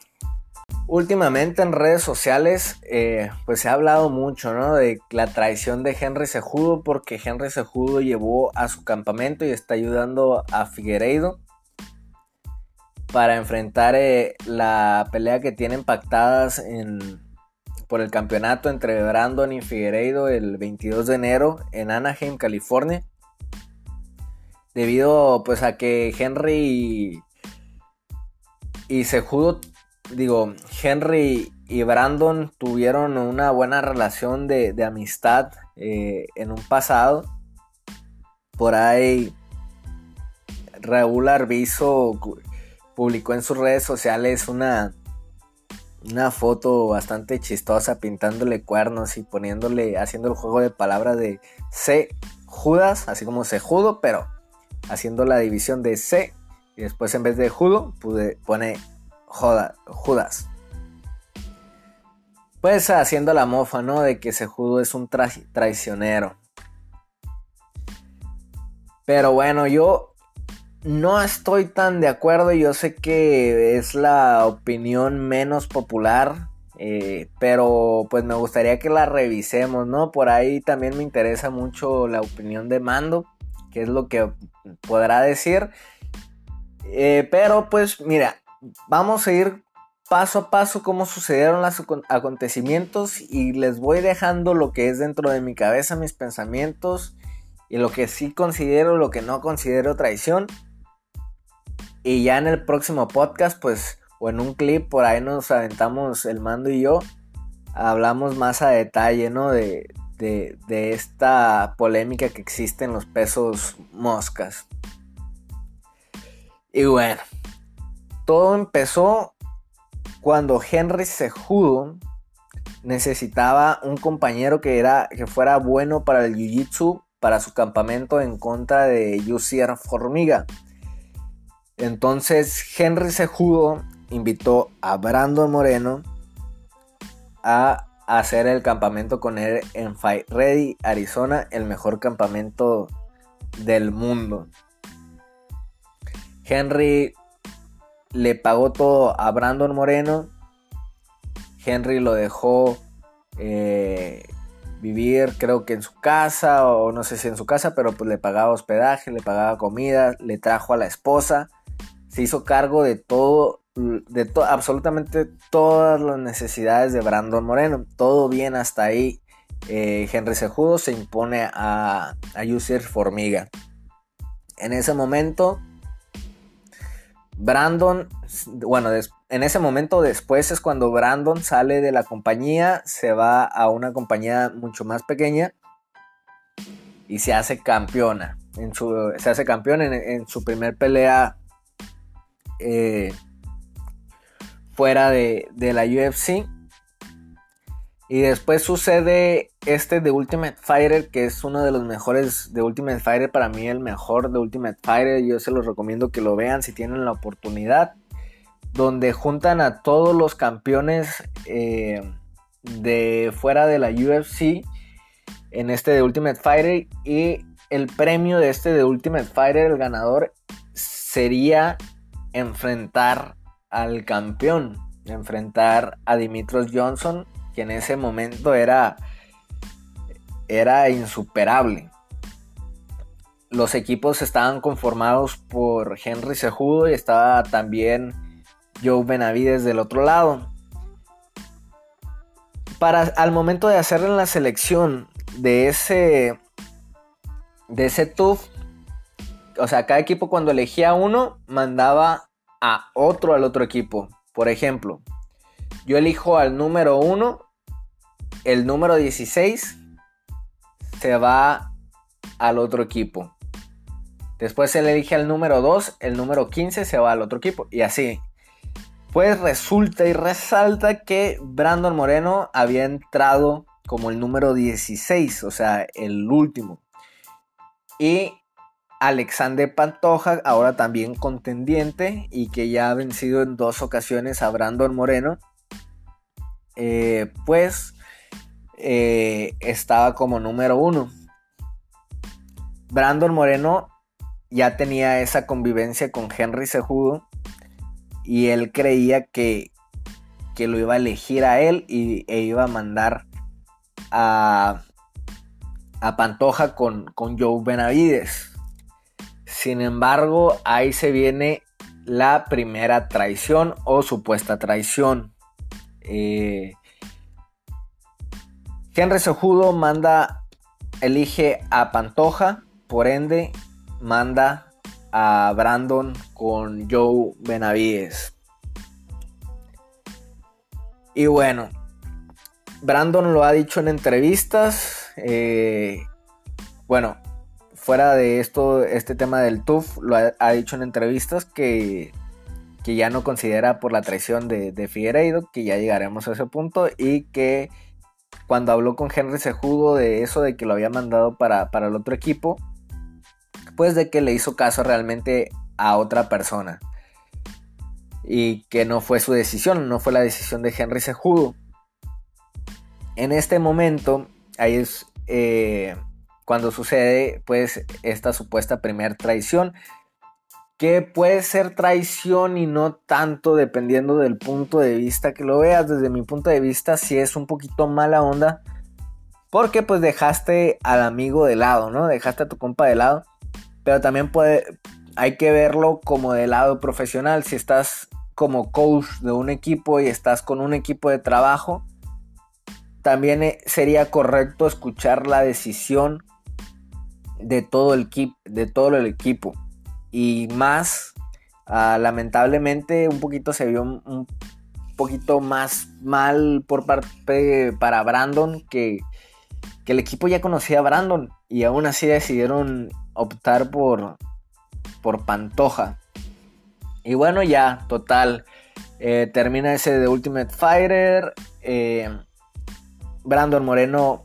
Últimamente en redes sociales eh, pues se ha hablado mucho ¿no? de la traición de Henry Sejudo porque Henry Sejudo llevó a su campamento y está ayudando a Figueiredo para enfrentar eh, la pelea que tienen pactadas por el campeonato entre Brandon y Figueiredo el 22 de enero en Anaheim, California. Debido pues a que Henry y, y Sejudo, digo, Henry y Brandon tuvieron una buena relación de, amistad eh, en un pasado. Por ahí Raúl Arbizo publicó en sus redes sociales una, una foto bastante chistosa pintándole cuernos y poniéndole, haciendo el juego de palabras de C Judas, así como se judo, pero haciendo la división de C y después en vez de judo pude, pone Judas. Pues haciendo la mofa, ¿no? De que se judo es un traicionero. Pero bueno, yo no estoy tan de acuerdo. Yo sé que es la opinión menos popular. Eh, pero pues me gustaría que la revisemos, ¿no? Por ahí también me interesa mucho la opinión de Mando. Que es lo que podrá decir. Eh, pero pues mira, vamos a ir paso a paso cómo sucedieron los acontecimientos y les voy dejando lo que es dentro de mi cabeza, mis pensamientos y lo que sí considero, lo que no considero traición. Y ya en el próximo podcast, pues, o en un clip, por ahí nos aventamos el mando y yo, hablamos más a detalle, ¿no? De, de, de esta polémica que existe en los pesos moscas. Y bueno, todo empezó cuando Henry Sejudo necesitaba un compañero que, era, que fuera bueno para el Jiu-Jitsu para su campamento en contra de Yusier Formiga. Entonces Henry Sejudo invitó a Brandon Moreno a hacer el campamento con él en Fight Ready, Arizona, el mejor campamento del mundo. Henry le pagó todo a Brandon Moreno. Henry lo dejó eh, vivir, creo que en su casa, o no sé si en su casa, pero pues le pagaba hospedaje, le pagaba comida, le trajo a la esposa, se hizo cargo de todo, de absolutamente todas las necesidades de Brandon Moreno. Todo bien hasta ahí. Eh, Henry Sejudo se impone a, a Formiga. En ese momento, Brandon, bueno, en ese momento después es cuando Brandon sale de la compañía, se va a una compañía mucho más pequeña y se hace campeona. Se hace campeón en, su primer pelea eh, fuera de la UFC. Y después sucede este de Ultimate Fighter, que es uno de los mejores de Ultimate Fighter, para mí el mejor de Ultimate Fighter. Yo se los recomiendo que lo vean si tienen la oportunidad. Donde juntan a todos los campeones eh, de fuera de la UFC en este de Ultimate Fighter. Y el premio de este de Ultimate Fighter, el ganador, sería enfrentar al campeón. Enfrentar a Dimitros Johnson que en ese momento era, era insuperable. Los equipos estaban conformados por Henry Sejudo y estaba también Joe Benavides del otro lado. Para, al momento de hacer la selección de ese de ese TUF, o sea, cada equipo cuando elegía uno mandaba a otro al otro equipo. Por ejemplo, yo elijo al número 1, el número 16 se va al otro equipo. Después le elige al número 2, el número 15 se va al otro equipo. Y así. Pues resulta y resalta que Brandon Moreno había entrado como el número 16, o sea, el último. Y Alexander Pantoja, ahora también contendiente y que ya ha vencido en dos ocasiones a Brandon Moreno, eh, pues eh, estaba como número uno. Brandon Moreno ya tenía esa convivencia con Henry Sejudo y él creía que, que lo iba a elegir a él y, e iba a mandar a, a Pantoja con, con Joe Benavides. Sin embargo, ahí se viene la primera traición o supuesta traición. Eh, Henry Sejudo manda, elige a Pantoja, por ende manda a Brandon con Joe Benavides. Y bueno, Brandon lo ha dicho en entrevistas. Eh, bueno, fuera de esto, este tema del TUF, lo ha, dicho en entrevistas que que ya no considera por la traición de, de Figueiredo, que ya llegaremos a ese punto, y que cuando habló con Henry Sejudo de eso, de que lo había mandado para, para el otro equipo, pues de que le hizo caso realmente a otra persona. Y que no fue su decisión, no fue la decisión de Henry Sejudo. En este momento, ahí es eh, cuando sucede pues esta supuesta primera traición que puede ser traición y no tanto dependiendo del punto de vista que lo veas. Desde mi punto de vista sí es un poquito mala onda porque pues dejaste al amigo de lado, ¿no? Dejaste a tu compa de lado. Pero también puede, hay que verlo como de lado profesional. Si estás como coach de un equipo y estás con un equipo de trabajo, también eh, sería correcto escuchar la decisión de todo el, de todo el equipo. Y más, ah, lamentablemente, un poquito se vio un, poquito más mal por parte para Brandon que, que el equipo ya conocía a Brandon y aún así decidieron optar por, por Pantoja. Y bueno, ya, total. Eh, termina ese de Ultimate Fighter. Eh, Brandon Moreno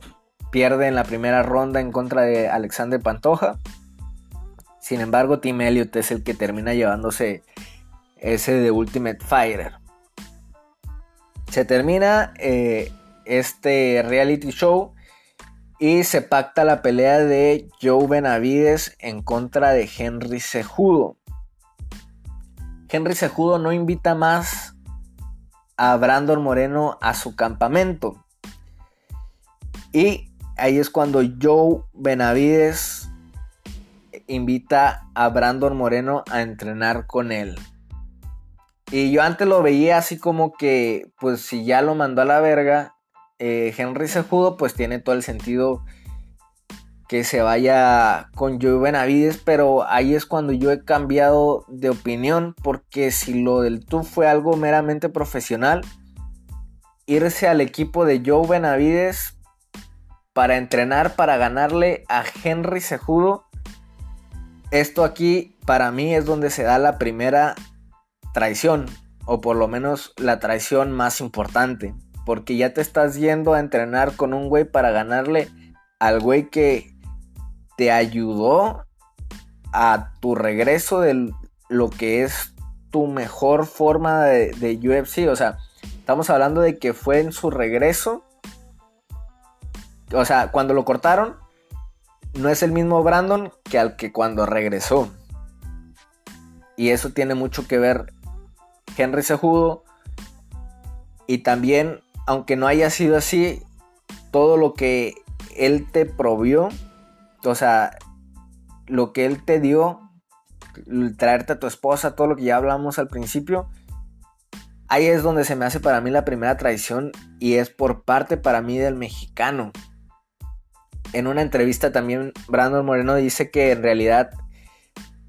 pierde en la primera ronda en contra de Alexander Pantoja. Sin embargo, Tim Elliott es el que termina llevándose ese de Ultimate Fighter. Se termina eh, este reality show y se pacta la pelea de Joe Benavides en contra de Henry Sejudo. Henry Sejudo no invita más a Brandon Moreno a su campamento. Y ahí es cuando Joe Benavides invita a Brandon Moreno a entrenar con él. Y yo antes lo veía así como que, pues si ya lo mandó a la verga, eh, Henry Sejudo, pues tiene todo el sentido que se vaya con Joe Benavides, pero ahí es cuando yo he cambiado de opinión, porque si lo del tú fue algo meramente profesional, irse al equipo de Joe Benavides para entrenar, para ganarle a Henry Sejudo, esto aquí para mí es donde se da la primera traición, o por lo menos la traición más importante porque ya te estás yendo a entrenar con un güey para ganarle al güey que te ayudó a tu regreso de lo que es tu mejor forma de, de, UFC. O sea, estamos hablando de que fue en su regreso. O sea, cuando lo cortaron, no es el mismo Brandon que al que cuando regresó. Y eso tiene mucho que ver Henry Sejudo. Y también aunque no haya sido así, todo lo que Él te provió, o sea, lo que Él te dio, traerte a tu esposa, todo lo que ya hablamos al principio, ahí es donde se me hace para mí la primera traición y es por parte para mí del mexicano. En una entrevista también Brandon Moreno dice que en realidad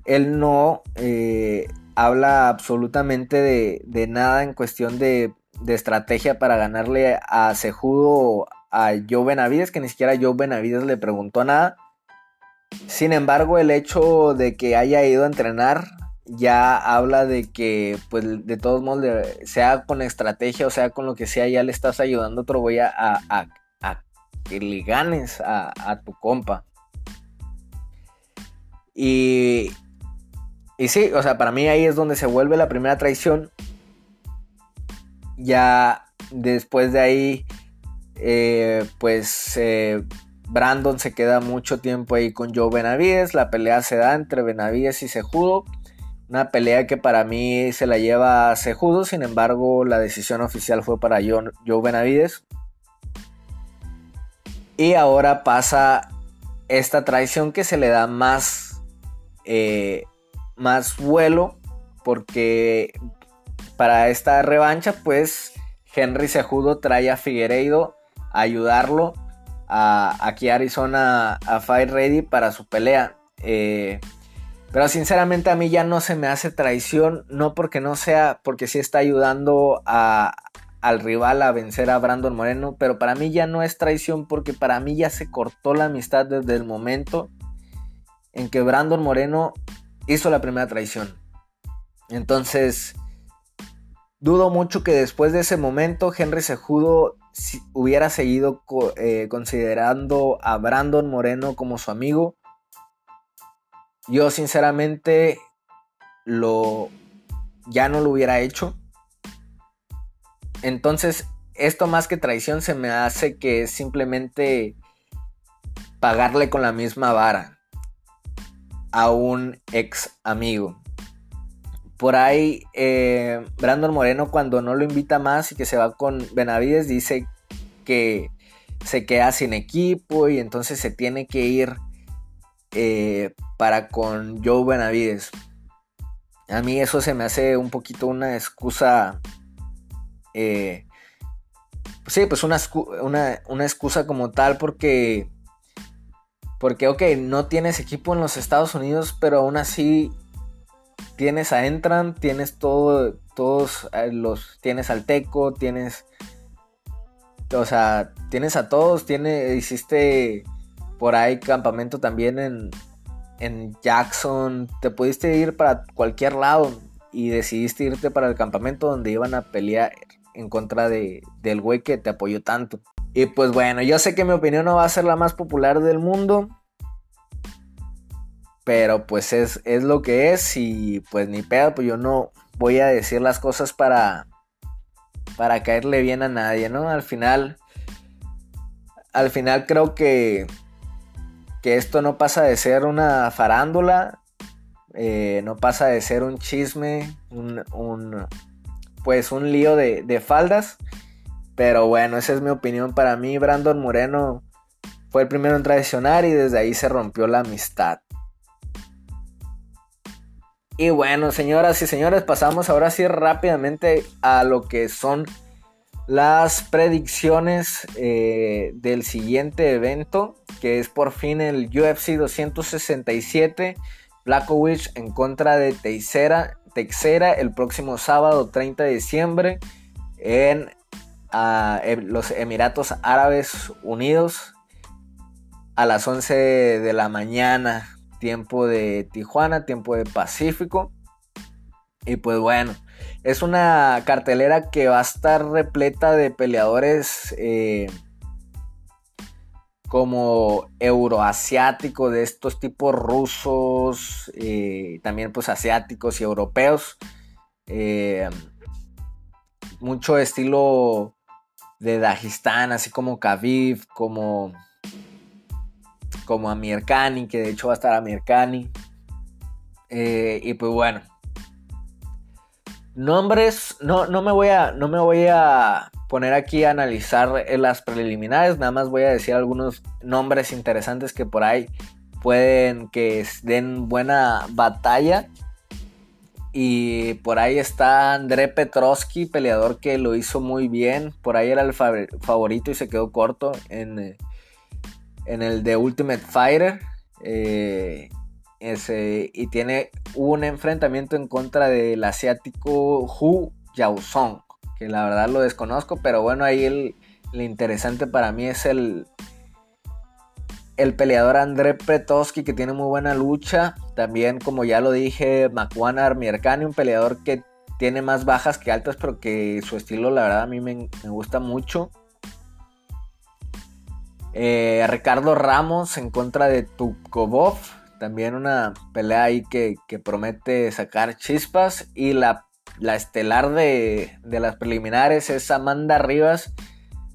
él no eh, habla absolutamente de, nada en cuestión de estrategia para ganarle a Sejudo a Joe Benavides, que ni siquiera Joe Benavides le preguntó nada. Sin embargo, el hecho de que haya ido a entrenar ya habla de que, pues, de todos modos, sea con estrategia o sea con lo que sea, ya le estás ayudando a otro güey a, que le ganes a, tu compa. Y, y sí, o sea, para mí ahí es donde se vuelve la primera traición ya después de ahí, eh, pues eh, Brandon se queda mucho tiempo ahí con Joe Benavides. La pelea se da entre Benavides y Sejudo. Una pelea que para mí se la lleva Sejudo, sin embargo la decisión oficial fue para Joe, Benavides. Y ahora pasa esta traición que se le da más, eh, más vuelo porque para esta revancha, pues Henry Sejudo trae a Figueiredo a ayudarlo a, aquí a Arizona a Fight Ready para su pelea. Eh, pero sinceramente a mí ya no se me hace traición, no porque no sea, porque sí está ayudando al rival a vencer a Brandon Moreno, pero para mí ya no es traición porque para mí ya se cortó la amistad desde el momento en que Brandon Moreno hizo la primera traición. Entonces, Dudo mucho que después de ese momento Henry Sejudo hubiera seguido eh, considerando a Brandon Moreno como su amigo. Yo sinceramente lo ya no lo hubiera hecho. Entonces, esto más que traición se me hace que es simplemente pagarle con la misma vara a un ex amigo. Por ahí, eh, Brandon Moreno, cuando no lo invita más y que se va con Benavides, dice que se queda sin equipo y entonces se tiene que ir eh, para con Joe Benavides. A mí eso se me hace un poquito una excusa. Eh, sí, pues una, una, excusa como tal porque porque, ok, no tienes equipo en los Estados Unidos, pero aún así tienes a Entran, tienes todo, todos eh, los, tienes al Teco, tienes, o sea, tienes a todos, tiene, hiciste por ahí campamento también en, en Jackson, te pudiste ir para cualquier lado y decidiste irte para el campamento donde iban a pelear en contra de, del güey que te apoyó tanto. Y pues bueno, yo sé que mi opinión no va a ser la más popular del mundo. Pero pues es, es lo que es y pues ni pedo, pues yo no voy a decir las cosas para, para caerle bien a nadie, ¿no? Al final, al final creo que, que esto no pasa de ser una farándula, eh, no pasa de ser un chisme, un, un pues un lío de, de faldas. Pero bueno, esa es mi opinión. Para mí, Brandon Moreno fue el primero en traicionar y desde ahí se rompió la amistad. Y bueno, señoras y señores, pasamos ahora sí rápidamente a lo que son las predicciones eh, del siguiente evento, que es por fin el UFC 267, Blackovich en contra de Teixeira, Texera el próximo sábado 30 de diciembre en em, los Emiratos Árabes Unidos a las 11 de la mañana, tiempo de Tijuana, tiempo de Pacífico. Y pues bueno, es una cartelera que va a estar repleta de peleadores eh, como euroasiáticos, de estos tipos rusos, eh, también pues asiáticos y europeos. Eh, mucho estilo de Dagestán, así como Khabib, como como Amirkani, que de hecho va a estar Amirkani. Eh, y pues bueno. Nombres, no, no, me voy a, no me voy a poner aquí a analizar las preliminares, nada más voy a decir algunos nombres interesantes que por ahí pueden que den buena batalla. Y por ahí está André Petrovsky, peleador que lo hizo muy bien. Por ahí era el favorito y se quedó corto en, eh, en el de Ultimate Fighter. Eh, ese, y tiene un enfrentamiento en contra del asiático Hu Yaosong, que la verdad lo desconozco, pero bueno, ahí el, interesante para mí es el, el peleador André Pretowski, que tiene muy buena lucha. También, como ya lo dije, Makwan Armierkani, un peleador que tiene más bajas que altas, pero que su estilo, la verdad, a mí me, me gusta mucho. Eh, Ricardo Ramos en contra de Tukobov. También una pelea ahí que, promete sacar chispas. Y la, la estelar de, las preliminares es Amanda Rivas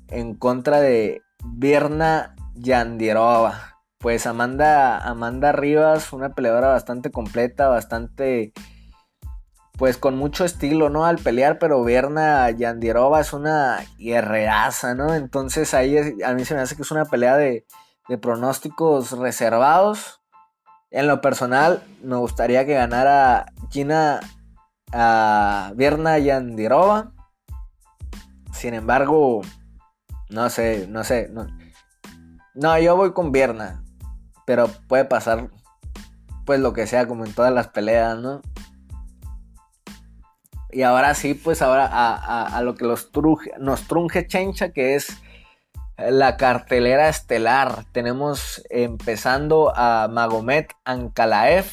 en contra de Birna Yandirova. Pues Amanda, Amanda Rivas, una peleadora bastante completa, bastante pues con mucho estilo, ¿no? Al pelear, pero Berna Yandirova es una guerreraza, ¿no? Entonces ahí a mí se me hace que es una pelea de, pronósticos reservados. En lo personal, me gustaría que ganara Gina a Berna Yandirova. Sin embargo, no sé, no sé. No, no yo voy con Berna. Pero puede pasar, pues lo que sea, como en todas las peleas, ¿no? Y ahora sí, pues ahora a, lo que los nos trunge Chencha, que es la cartelera estelar. Tenemos empezando a Magomed Ankalaev,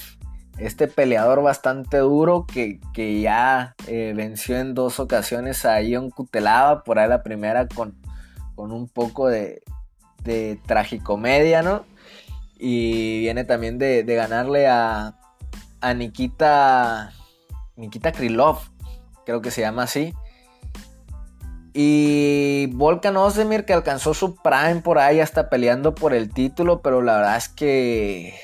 este peleador bastante duro que, ya eh, venció en dos ocasiones a Ion Kutelava, por ahí la primera con, con un poco de, de tragicomedia, ¿no? Y viene también de, ganarle a, a Nikita, Nikita Krylov, creo que se llama así. Y Volkan Ozdemir que alcanzó su prime por ahí hasta peleando por el título, pero la verdad es que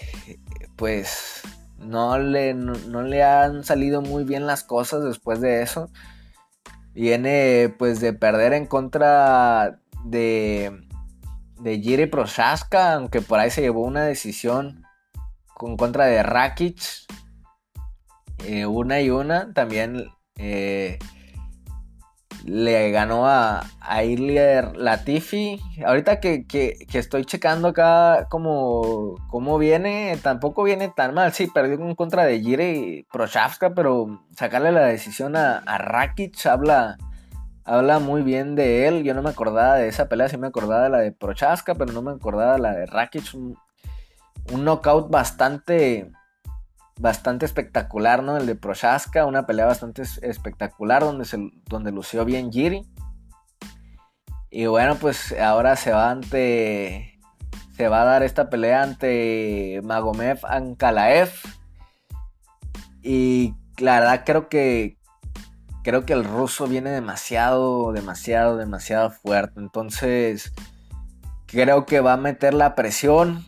pues no le, no, le han salido muy bien las cosas después de eso. Viene pues de perder en contra de, de Jiri Prochaska, aunque por ahí se llevó una decisión con contra de Rakic. eh, una y una. También eh, le ganó a, a Latifi. Ahorita que, estoy checando acá cómo, cómo, viene, tampoco viene tan mal. Sí, perdió en contra de y Prochazka, pero sacarle la decisión a, a Rakic habla, habla muy bien de él. Yo no me acordaba de esa pelea, sí me acordaba de la de Prochaska, pero no me acordaba de la de Rakic. Un, un knockout bastante bastante espectacular, ¿no? El de Prochaska, una pelea bastante espectacular donde, donde lució bien Giri. Y bueno, pues ahora se va ante. Se va a dar esta pelea ante Magomed Ankalaev. Y la verdad creo que. Creo que el ruso viene demasiado, demasiado, demasiado fuerte. Entonces. Creo que va a meter la presión.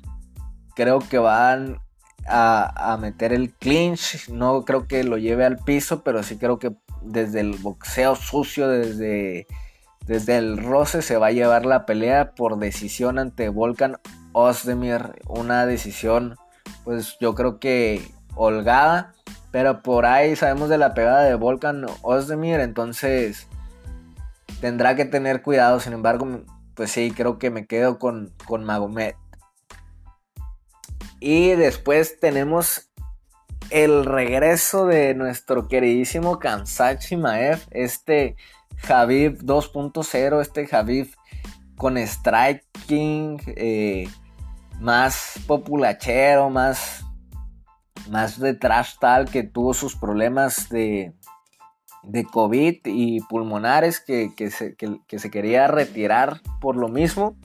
Creo que van a, meter el clinch. No creo que lo lleve al piso, pero sí creo que desde el boxeo sucio, desde, desde el roce, se va a llevar la pelea por decisión ante Volkan Ozdemir. Una decisión, pues yo creo que holgada. Pero por ahí sabemos de la pegada de Volkan Ozdemir, entonces tendrá que tener cuidado. Sin embargo, pues sí, creo que me quedo con, con Magomed. Y después tenemos el regreso de nuestro queridísimo Kansachi Maef, este Javib 2.0, este Javib con striking eh, más populachero, más, más de tal, que tuvo sus problemas de, de COVID y pulmonares, que, se, que se quería retirar por lo mismo.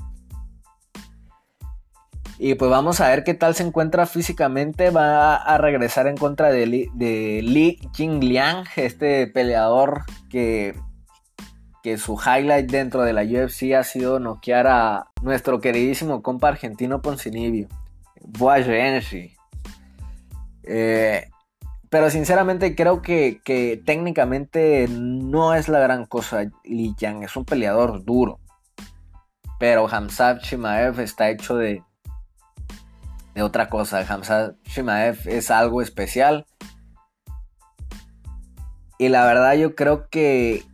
Y pues vamos a ver qué tal se encuentra físicamente. Va a regresar en contra de, Li, de Li Jingliang, este peleador que, que su highlight dentro de la UFC ha sido noquear a nuestro queridísimo compa argentino Poncinibio. Boagenshi. Eh, pero sinceramente creo que, que, técnicamente no es la gran cosa Li Yang. Es un peleador duro. Pero Hamzat Shimaev está hecho de, de otra cosa. Hamza Shimaev es algo especial. Y la verdad yo creo que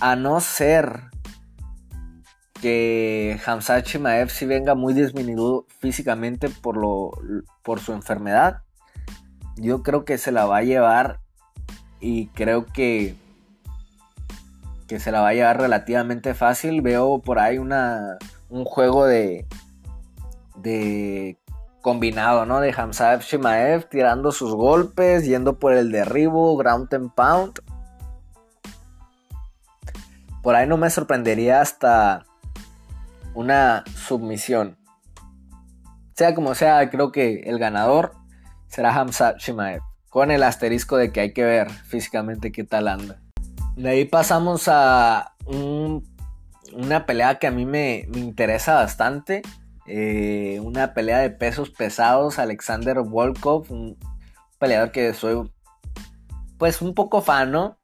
a no ser que Hamza Shimaev si venga muy disminuido físicamente por, lo, por su enfermedad, yo creo que se la va a llevar y creo que, que se la va a llevar relativamente fácil. Veo por ahí una, un juego de, de combinado, ¿no? De Hamzaev Shimaev tirando sus golpes, yendo por el derribo, ground and pound. Por ahí no me sorprendería hasta una submisión. Sea como sea, creo que el ganador será Hamza Shimaev. Con el asterisco de que hay que ver físicamente qué tal anda. De ahí pasamos a una pelea que a mí me, me interesa bastante. Eh, una pelea de pesos pesados, Alexander Volkov, un peleador que soy pues un poco fan.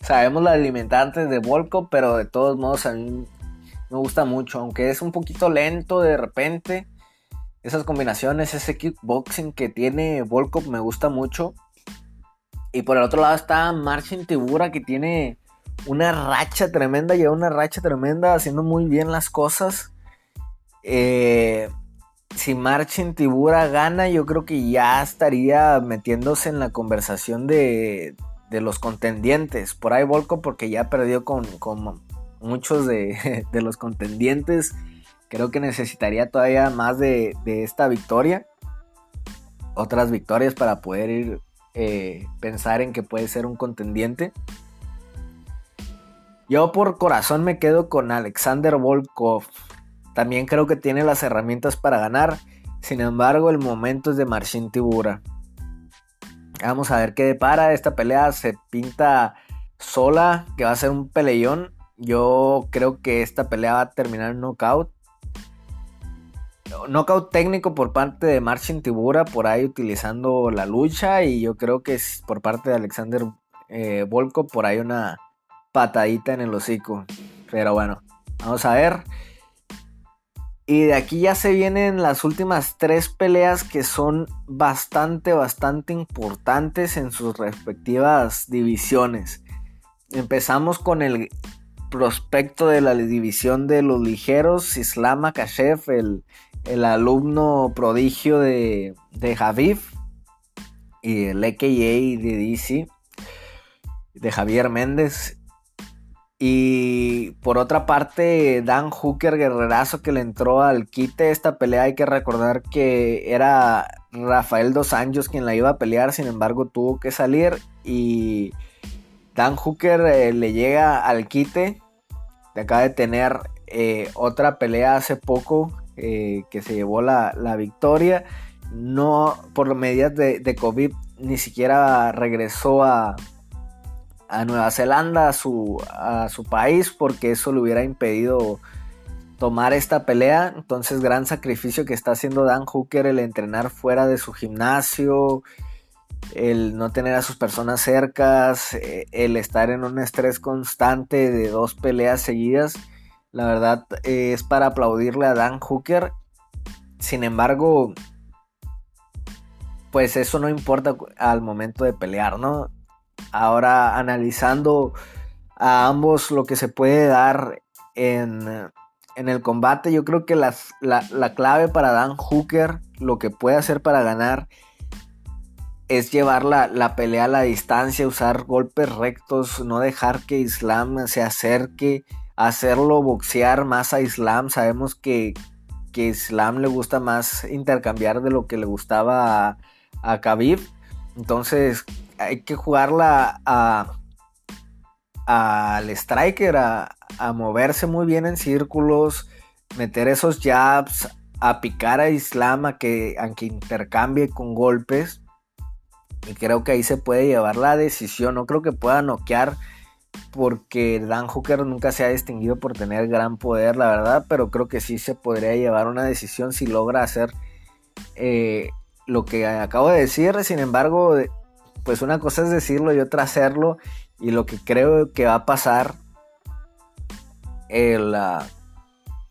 Sabemos las limitantes de Volkov, pero de todos modos a mí me gusta mucho, aunque es un poquito lento de repente. Esas combinaciones, ese kickboxing que tiene Volkov me gusta mucho. Y por el otro lado está Marcin Tibura que tiene una racha tremenda, lleva una racha tremenda haciendo muy bien las cosas. Eh, si Marchin Tibura gana, yo creo que ya estaría metiéndose en la conversación de, los contendientes. Por ahí Volco porque ya perdió con, muchos de, los contendientes. Creo que necesitaría todavía más de, esta victoria. Otras victorias para poder ir eh, pensar en que puede ser un contendiente. Yo por corazón me quedo con Alexander Volkov. También creo que tiene las herramientas para ganar. Sin embargo, el momento es de Marcin Tibura. Vamos a ver qué depara. Esta pelea se pinta sola, que va a ser un peleón. Yo creo que esta pelea va a terminar en knockout. Knockout técnico por parte de Marcin Tibura, por ahí utilizando la lucha. Y yo creo que es por parte de Alexander eh, Volko, por ahí una patadita en el hocico. Pero bueno, vamos a ver. Y de aquí ya se vienen las últimas tres peleas que son bastante, bastante importantes en sus respectivas divisiones. Empezamos con el prospecto de la división de los ligeros, Islam Akashev, el, el alumno prodigio de, de Javiv y el AKA de DC, de Javier Méndez. Y por otra parte, Dan Hooker, guerrerazo que le entró al quite esta pelea, hay que recordar que era Rafael Dos Anjos quien la iba a pelear, sin embargo tuvo que salir y Dan Hooker eh, le llega al quite. Acaba de tener eh, otra pelea hace poco eh, que se llevó la, victoria. No, por medidas de, de COVID, ni siquiera regresó a, a Nueva Zelanda, a su, país, porque eso le hubiera impedido tomar esta pelea. Entonces, gran sacrificio que está haciendo Dan Hooker el entrenar fuera de su gimnasio, el no tener a sus personas cercas, eh, el estar en un estrés constante de dos peleas seguidas. La verdad eh, es para aplaudirle a Dan Hooker. Sin embargo, pues eso no importa al momento de pelear, ¿no? Ahora analizando a ambos lo que se puede dar en, el combate, yo creo que la, clave para Dan Hooker, lo que puede hacer para ganar, es llevar la, pelea a la distancia, usar golpes rectos, no dejar que Islam se acerque, hacerlo boxear más a Islam. Sabemos que, que Islam le gusta más intercambiar de lo que le gustaba a, a Khabib. Entonces, hay que jugarla al striker, a, moverse muy bien en círculos, meter esos jabs, a picar a Islam, a que, aunque intercambie con golpes. Y creo que ahí se puede llevar la decisión. No creo que pueda noquear porque Dan Hooker nunca se ha distinguido por tener gran poder, la verdad, pero creo que sí se podría llevar una decisión si logra hacer eh, lo que acabo de decir. Sin embargo, pues una cosa es decirlo y otra hacerlo. Y lo que creo que va a pasar el, ah,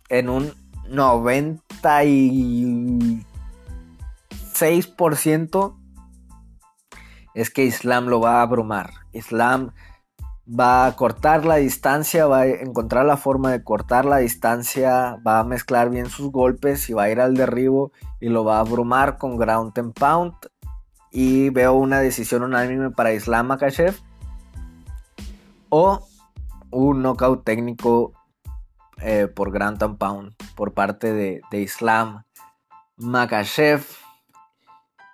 en un 96% es que Islam lo va a abrumar. Islam va a cortar la distancia, va a encontrar la forma de cortar la distancia, va a mezclar bien sus golpes y va a ir al derribo y lo va a abrumar con ground and pound y veo una decisión unánime para Islam Makashev o un knockout técnico eh, por Grand and Pound por parte de, Islam Makashev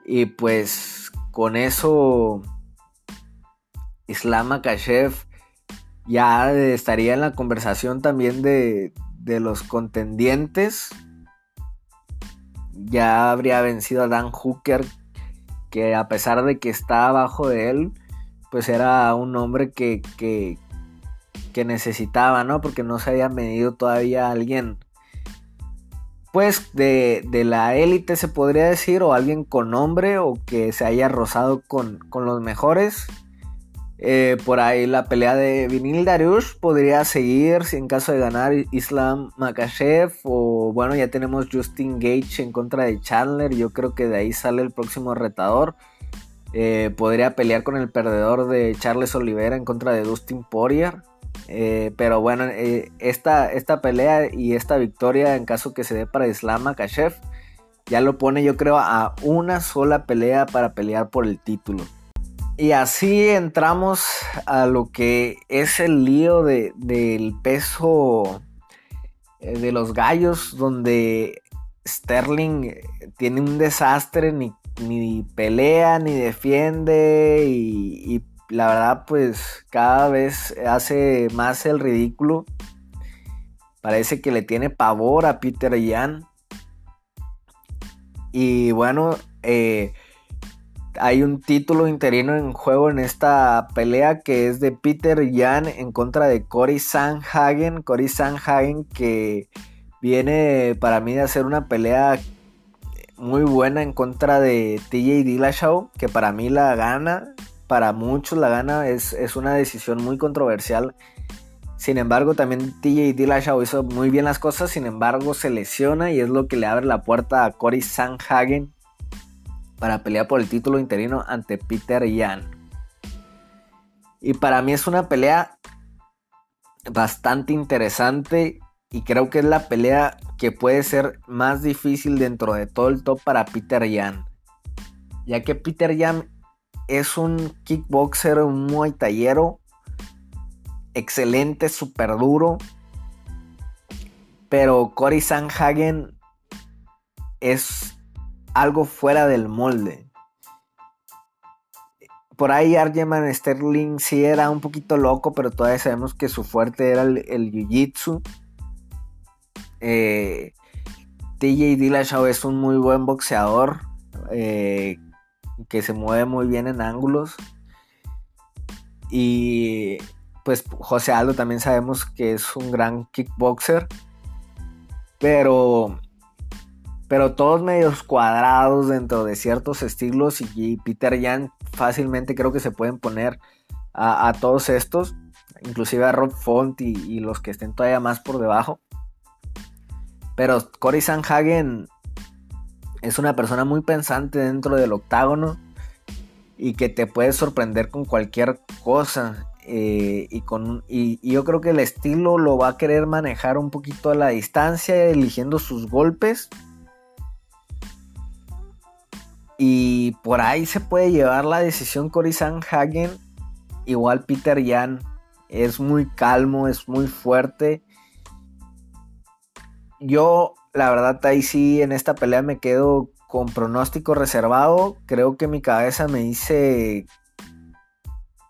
y pues con eso Islam Makashev ya estaría en la conversación también de, de los contendientes. Ya habría vencido a Dan Hooker que a pesar de que está abajo de él, pues era un hombre que, que, necesitaba, ¿no? Porque no se había medido todavía alguien, pues de, la élite se podría decir, o alguien con nombre, o que se haya rozado con, con los mejores. Eh, por ahí la pelea de Vinil Dariush podría seguir si en caso de ganar Islam Makashev o bueno ya tenemos Justin Gage en contra de Chandler. Yo creo que de ahí sale el próximo retador. Eh, podría pelear con el perdedor de Charles Oliveira en contra de Dustin Poirier. Eh, pero bueno esta, esta pelea y esta victoria en caso que se dé para Islam Makashev ya lo pone yo creo a una sola pelea para pelear por el título y así entramos a lo que es el lío del peso eh, de los gallos, donde Sterling tiene un desastre, ni, pelea, ni defiende, y, la verdad pues cada vez hace más el ridículo. Parece que le tiene pavor a Peter Yan. Y bueno, eh, hay un título interino en juego en esta pelea que es de Peter Yan en contra de Cory Sanhagen. Cory Sanhagen que viene para mí de hacer una pelea muy buena en contra de TJ Dillashaw, que para mí la gana, para muchos la gana, es, es una decisión muy controversial Sin embargo, también TJ Dillashaw hizo muy bien las cosas, sin embargo se lesiona y es lo que le abre la puerta a Cory Sanhagen para pelear por el título interino ante Peter Yan. Y para mí es una pelea bastante interesante y creo que es la pelea que puede ser más difícil dentro de todo el top para Peter Yan. Ya que Peter Yan es un kickboxer, un muay tallero excelente, súper duro. Pero Cory Sanhagen es algo fuera del molde. Por ahí Arjeman Sterling sí era un poquito loco, pero todavía sabemos que su fuerte era el, jiu-jitsu. Eh, TJ Dillashaw es un muy buen boxeador eh, que se mueve muy bien en ángulos. Y pues José Aldo también sabemos que es un gran kickboxer. Pero pero todos medios cuadrados dentro de ciertos estilos y, Peter Yan fácilmente creo que se pueden poner a, todos estos, inclusive a Rob Font y, y, los que estén todavía más por debajo. Pero Cory Sanhagen es una persona muy pensante dentro del octágono y que te puede sorprender con cualquier cosa. Eh, y, con, y, yo creo que el estilo lo va a querer manejar un poquito a la distancia, eligiendo sus golpes. Y por ahí se puede llevar la decisión Cory Hagen. Igual Peter Yan es muy calmo, es muy fuerte. Yo, la verdad, ahí sí en esta pelea me quedo con pronóstico reservado. Creo que mi cabeza me dice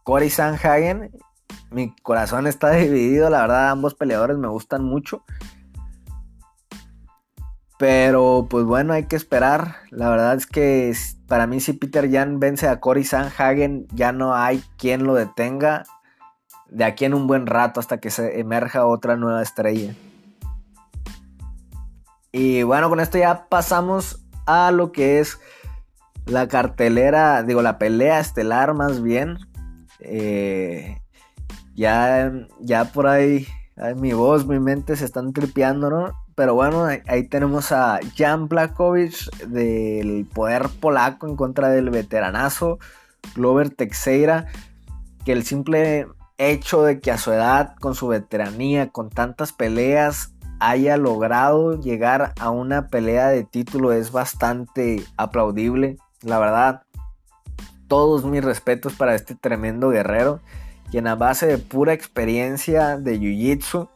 Cory Sanhagen. Mi corazón está dividido, la verdad ambos peleadores me gustan mucho. Pero pues bueno, hay que esperar. La verdad es que para mí si Peter Jan vence a Cory Sanhagen, ya no hay quien lo detenga de aquí en un buen rato hasta que se emerja otra nueva estrella. Y bueno, con esto ya pasamos a lo que es la cartelera, digo, la pelea estelar más bien. Eh, ya, ya por ahí, mi voz, mi mente se están tripeando, ¿no? Pero bueno, ahí, tenemos a Jan Blakovic del poder polaco en contra del veteranazo Glover Teixeira, que el simple hecho de que a su edad, con su veteranía, con tantas peleas, haya logrado llegar a una pelea de título es bastante aplaudible, la verdad todos mis respetos para este tremendo guerrero, quien a base de pura experiencia de Jiu-Jitsu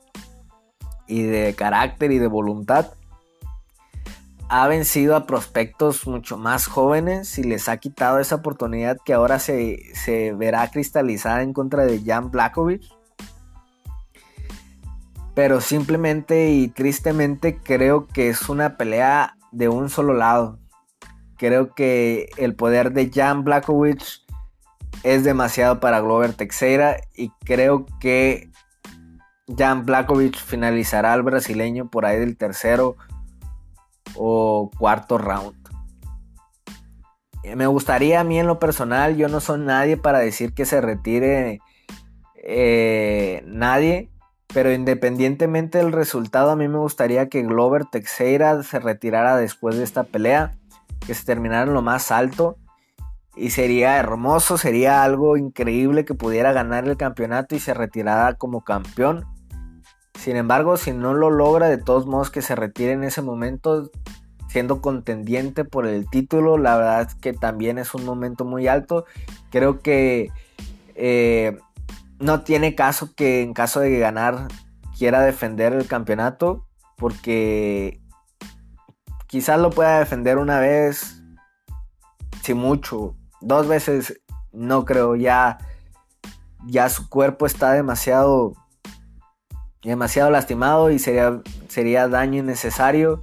y de carácter y de voluntad, ha vencido a prospectos mucho más jóvenes y les ha quitado esa oportunidad que ahora se, se verá cristalizada en contra de Jan Blakovic. Pero simplemente y tristemente creo que es una pelea de un solo lado. Creo que el poder de Jan Blakowicz es demasiado para Glover Teixeira y creo que Jan Blakowicz finalizará al brasileño por ahí del tercero o cuarto round. Me gustaría a mí en lo personal, yo no soy nadie para decir que se retire eh, nadie, pero independientemente del resultado, a mí me gustaría que Glover Teixeira se retirara después de esta pelea que se terminara en lo más alto. Y sería hermoso, sería algo increíble que pudiera ganar el campeonato y se retirara como campeón. Sin embargo, si no lo logra, de todos modos que se retire en ese momento, siendo contendiente por el título, la verdad es que también es un momento muy alto. Creo que eh, no tiene caso que en caso de ganar quiera defender el campeonato, porque Quizás lo pueda defender una vez, si mucho, dos veces, no creo, ya, ya su cuerpo está demasiado, demasiado lastimado y sería, sería daño innecesario.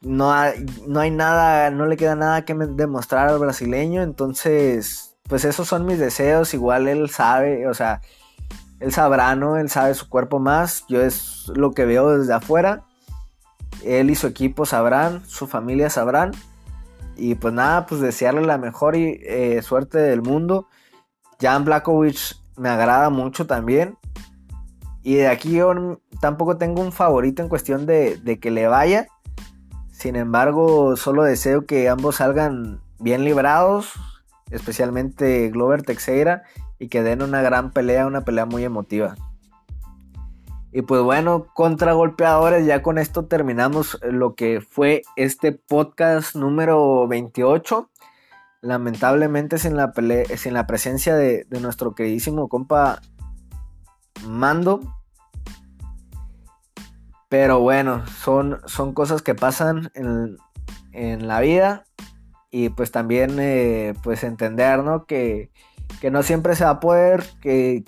No hay, no hay nada, no le queda nada que demostrar al brasileño, entonces, pues esos son mis deseos, igual él sabe, o sea, él sabrá, ¿no? Él sabe su cuerpo más, yo es lo que veo desde afuera él y su equipo sabrán, su familia sabrán. Y pues nada, pues desearle la mejor eh, suerte del mundo. Jan Blakovic me agrada mucho también. Y de aquí yo tampoco tengo un favorito en cuestión de, de que le vaya. Sin embargo, solo deseo que ambos salgan bien librados, especialmente Glover Teixeira, y que den una gran pelea, una pelea muy emotiva. Y pues bueno, contra golpeadores, ya con esto terminamos lo que fue este podcast número 28. Lamentablemente sin la, sin la presencia de, nuestro queridísimo compa Mando. Pero bueno, son, son cosas que pasan en, en la vida y pues también eh, pues entender, ¿no? Que, no siempre se va a poder, que,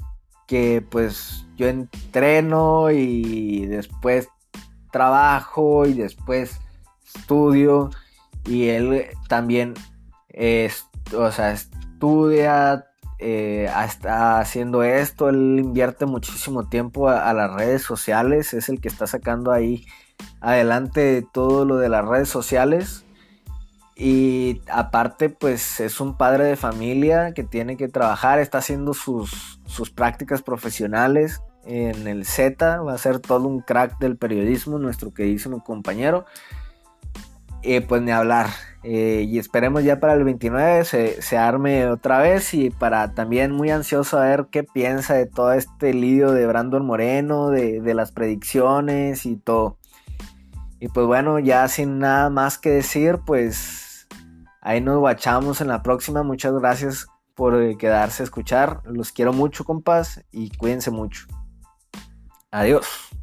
pues yo entreno y después trabajo y después estudio y él también o sea, estudia, eh, está haciendo esto, él invierte muchísimo tiempo a, las redes sociales, es el que está sacando ahí adelante todo lo de las redes sociales y aparte, pues es un padre de familia que tiene que trabajar, está haciendo sus, sus prácticas profesionales en el Z, va a ser todo un crack del periodismo, nuestro queridísimo compañero. Y pues ni hablar. Eh, y esperemos ya para el 29 se, se, arme otra vez y para también muy ansioso a ver qué piensa de todo este lidio de Brandon Moreno, de, de las predicciones y todo. Y pues bueno, ya sin nada más que decir, pues Ahí nos guachamos en la próxima. Muchas gracias por eh, quedarse a escuchar. Los quiero mucho, compas, y cuídense mucho. Adiós.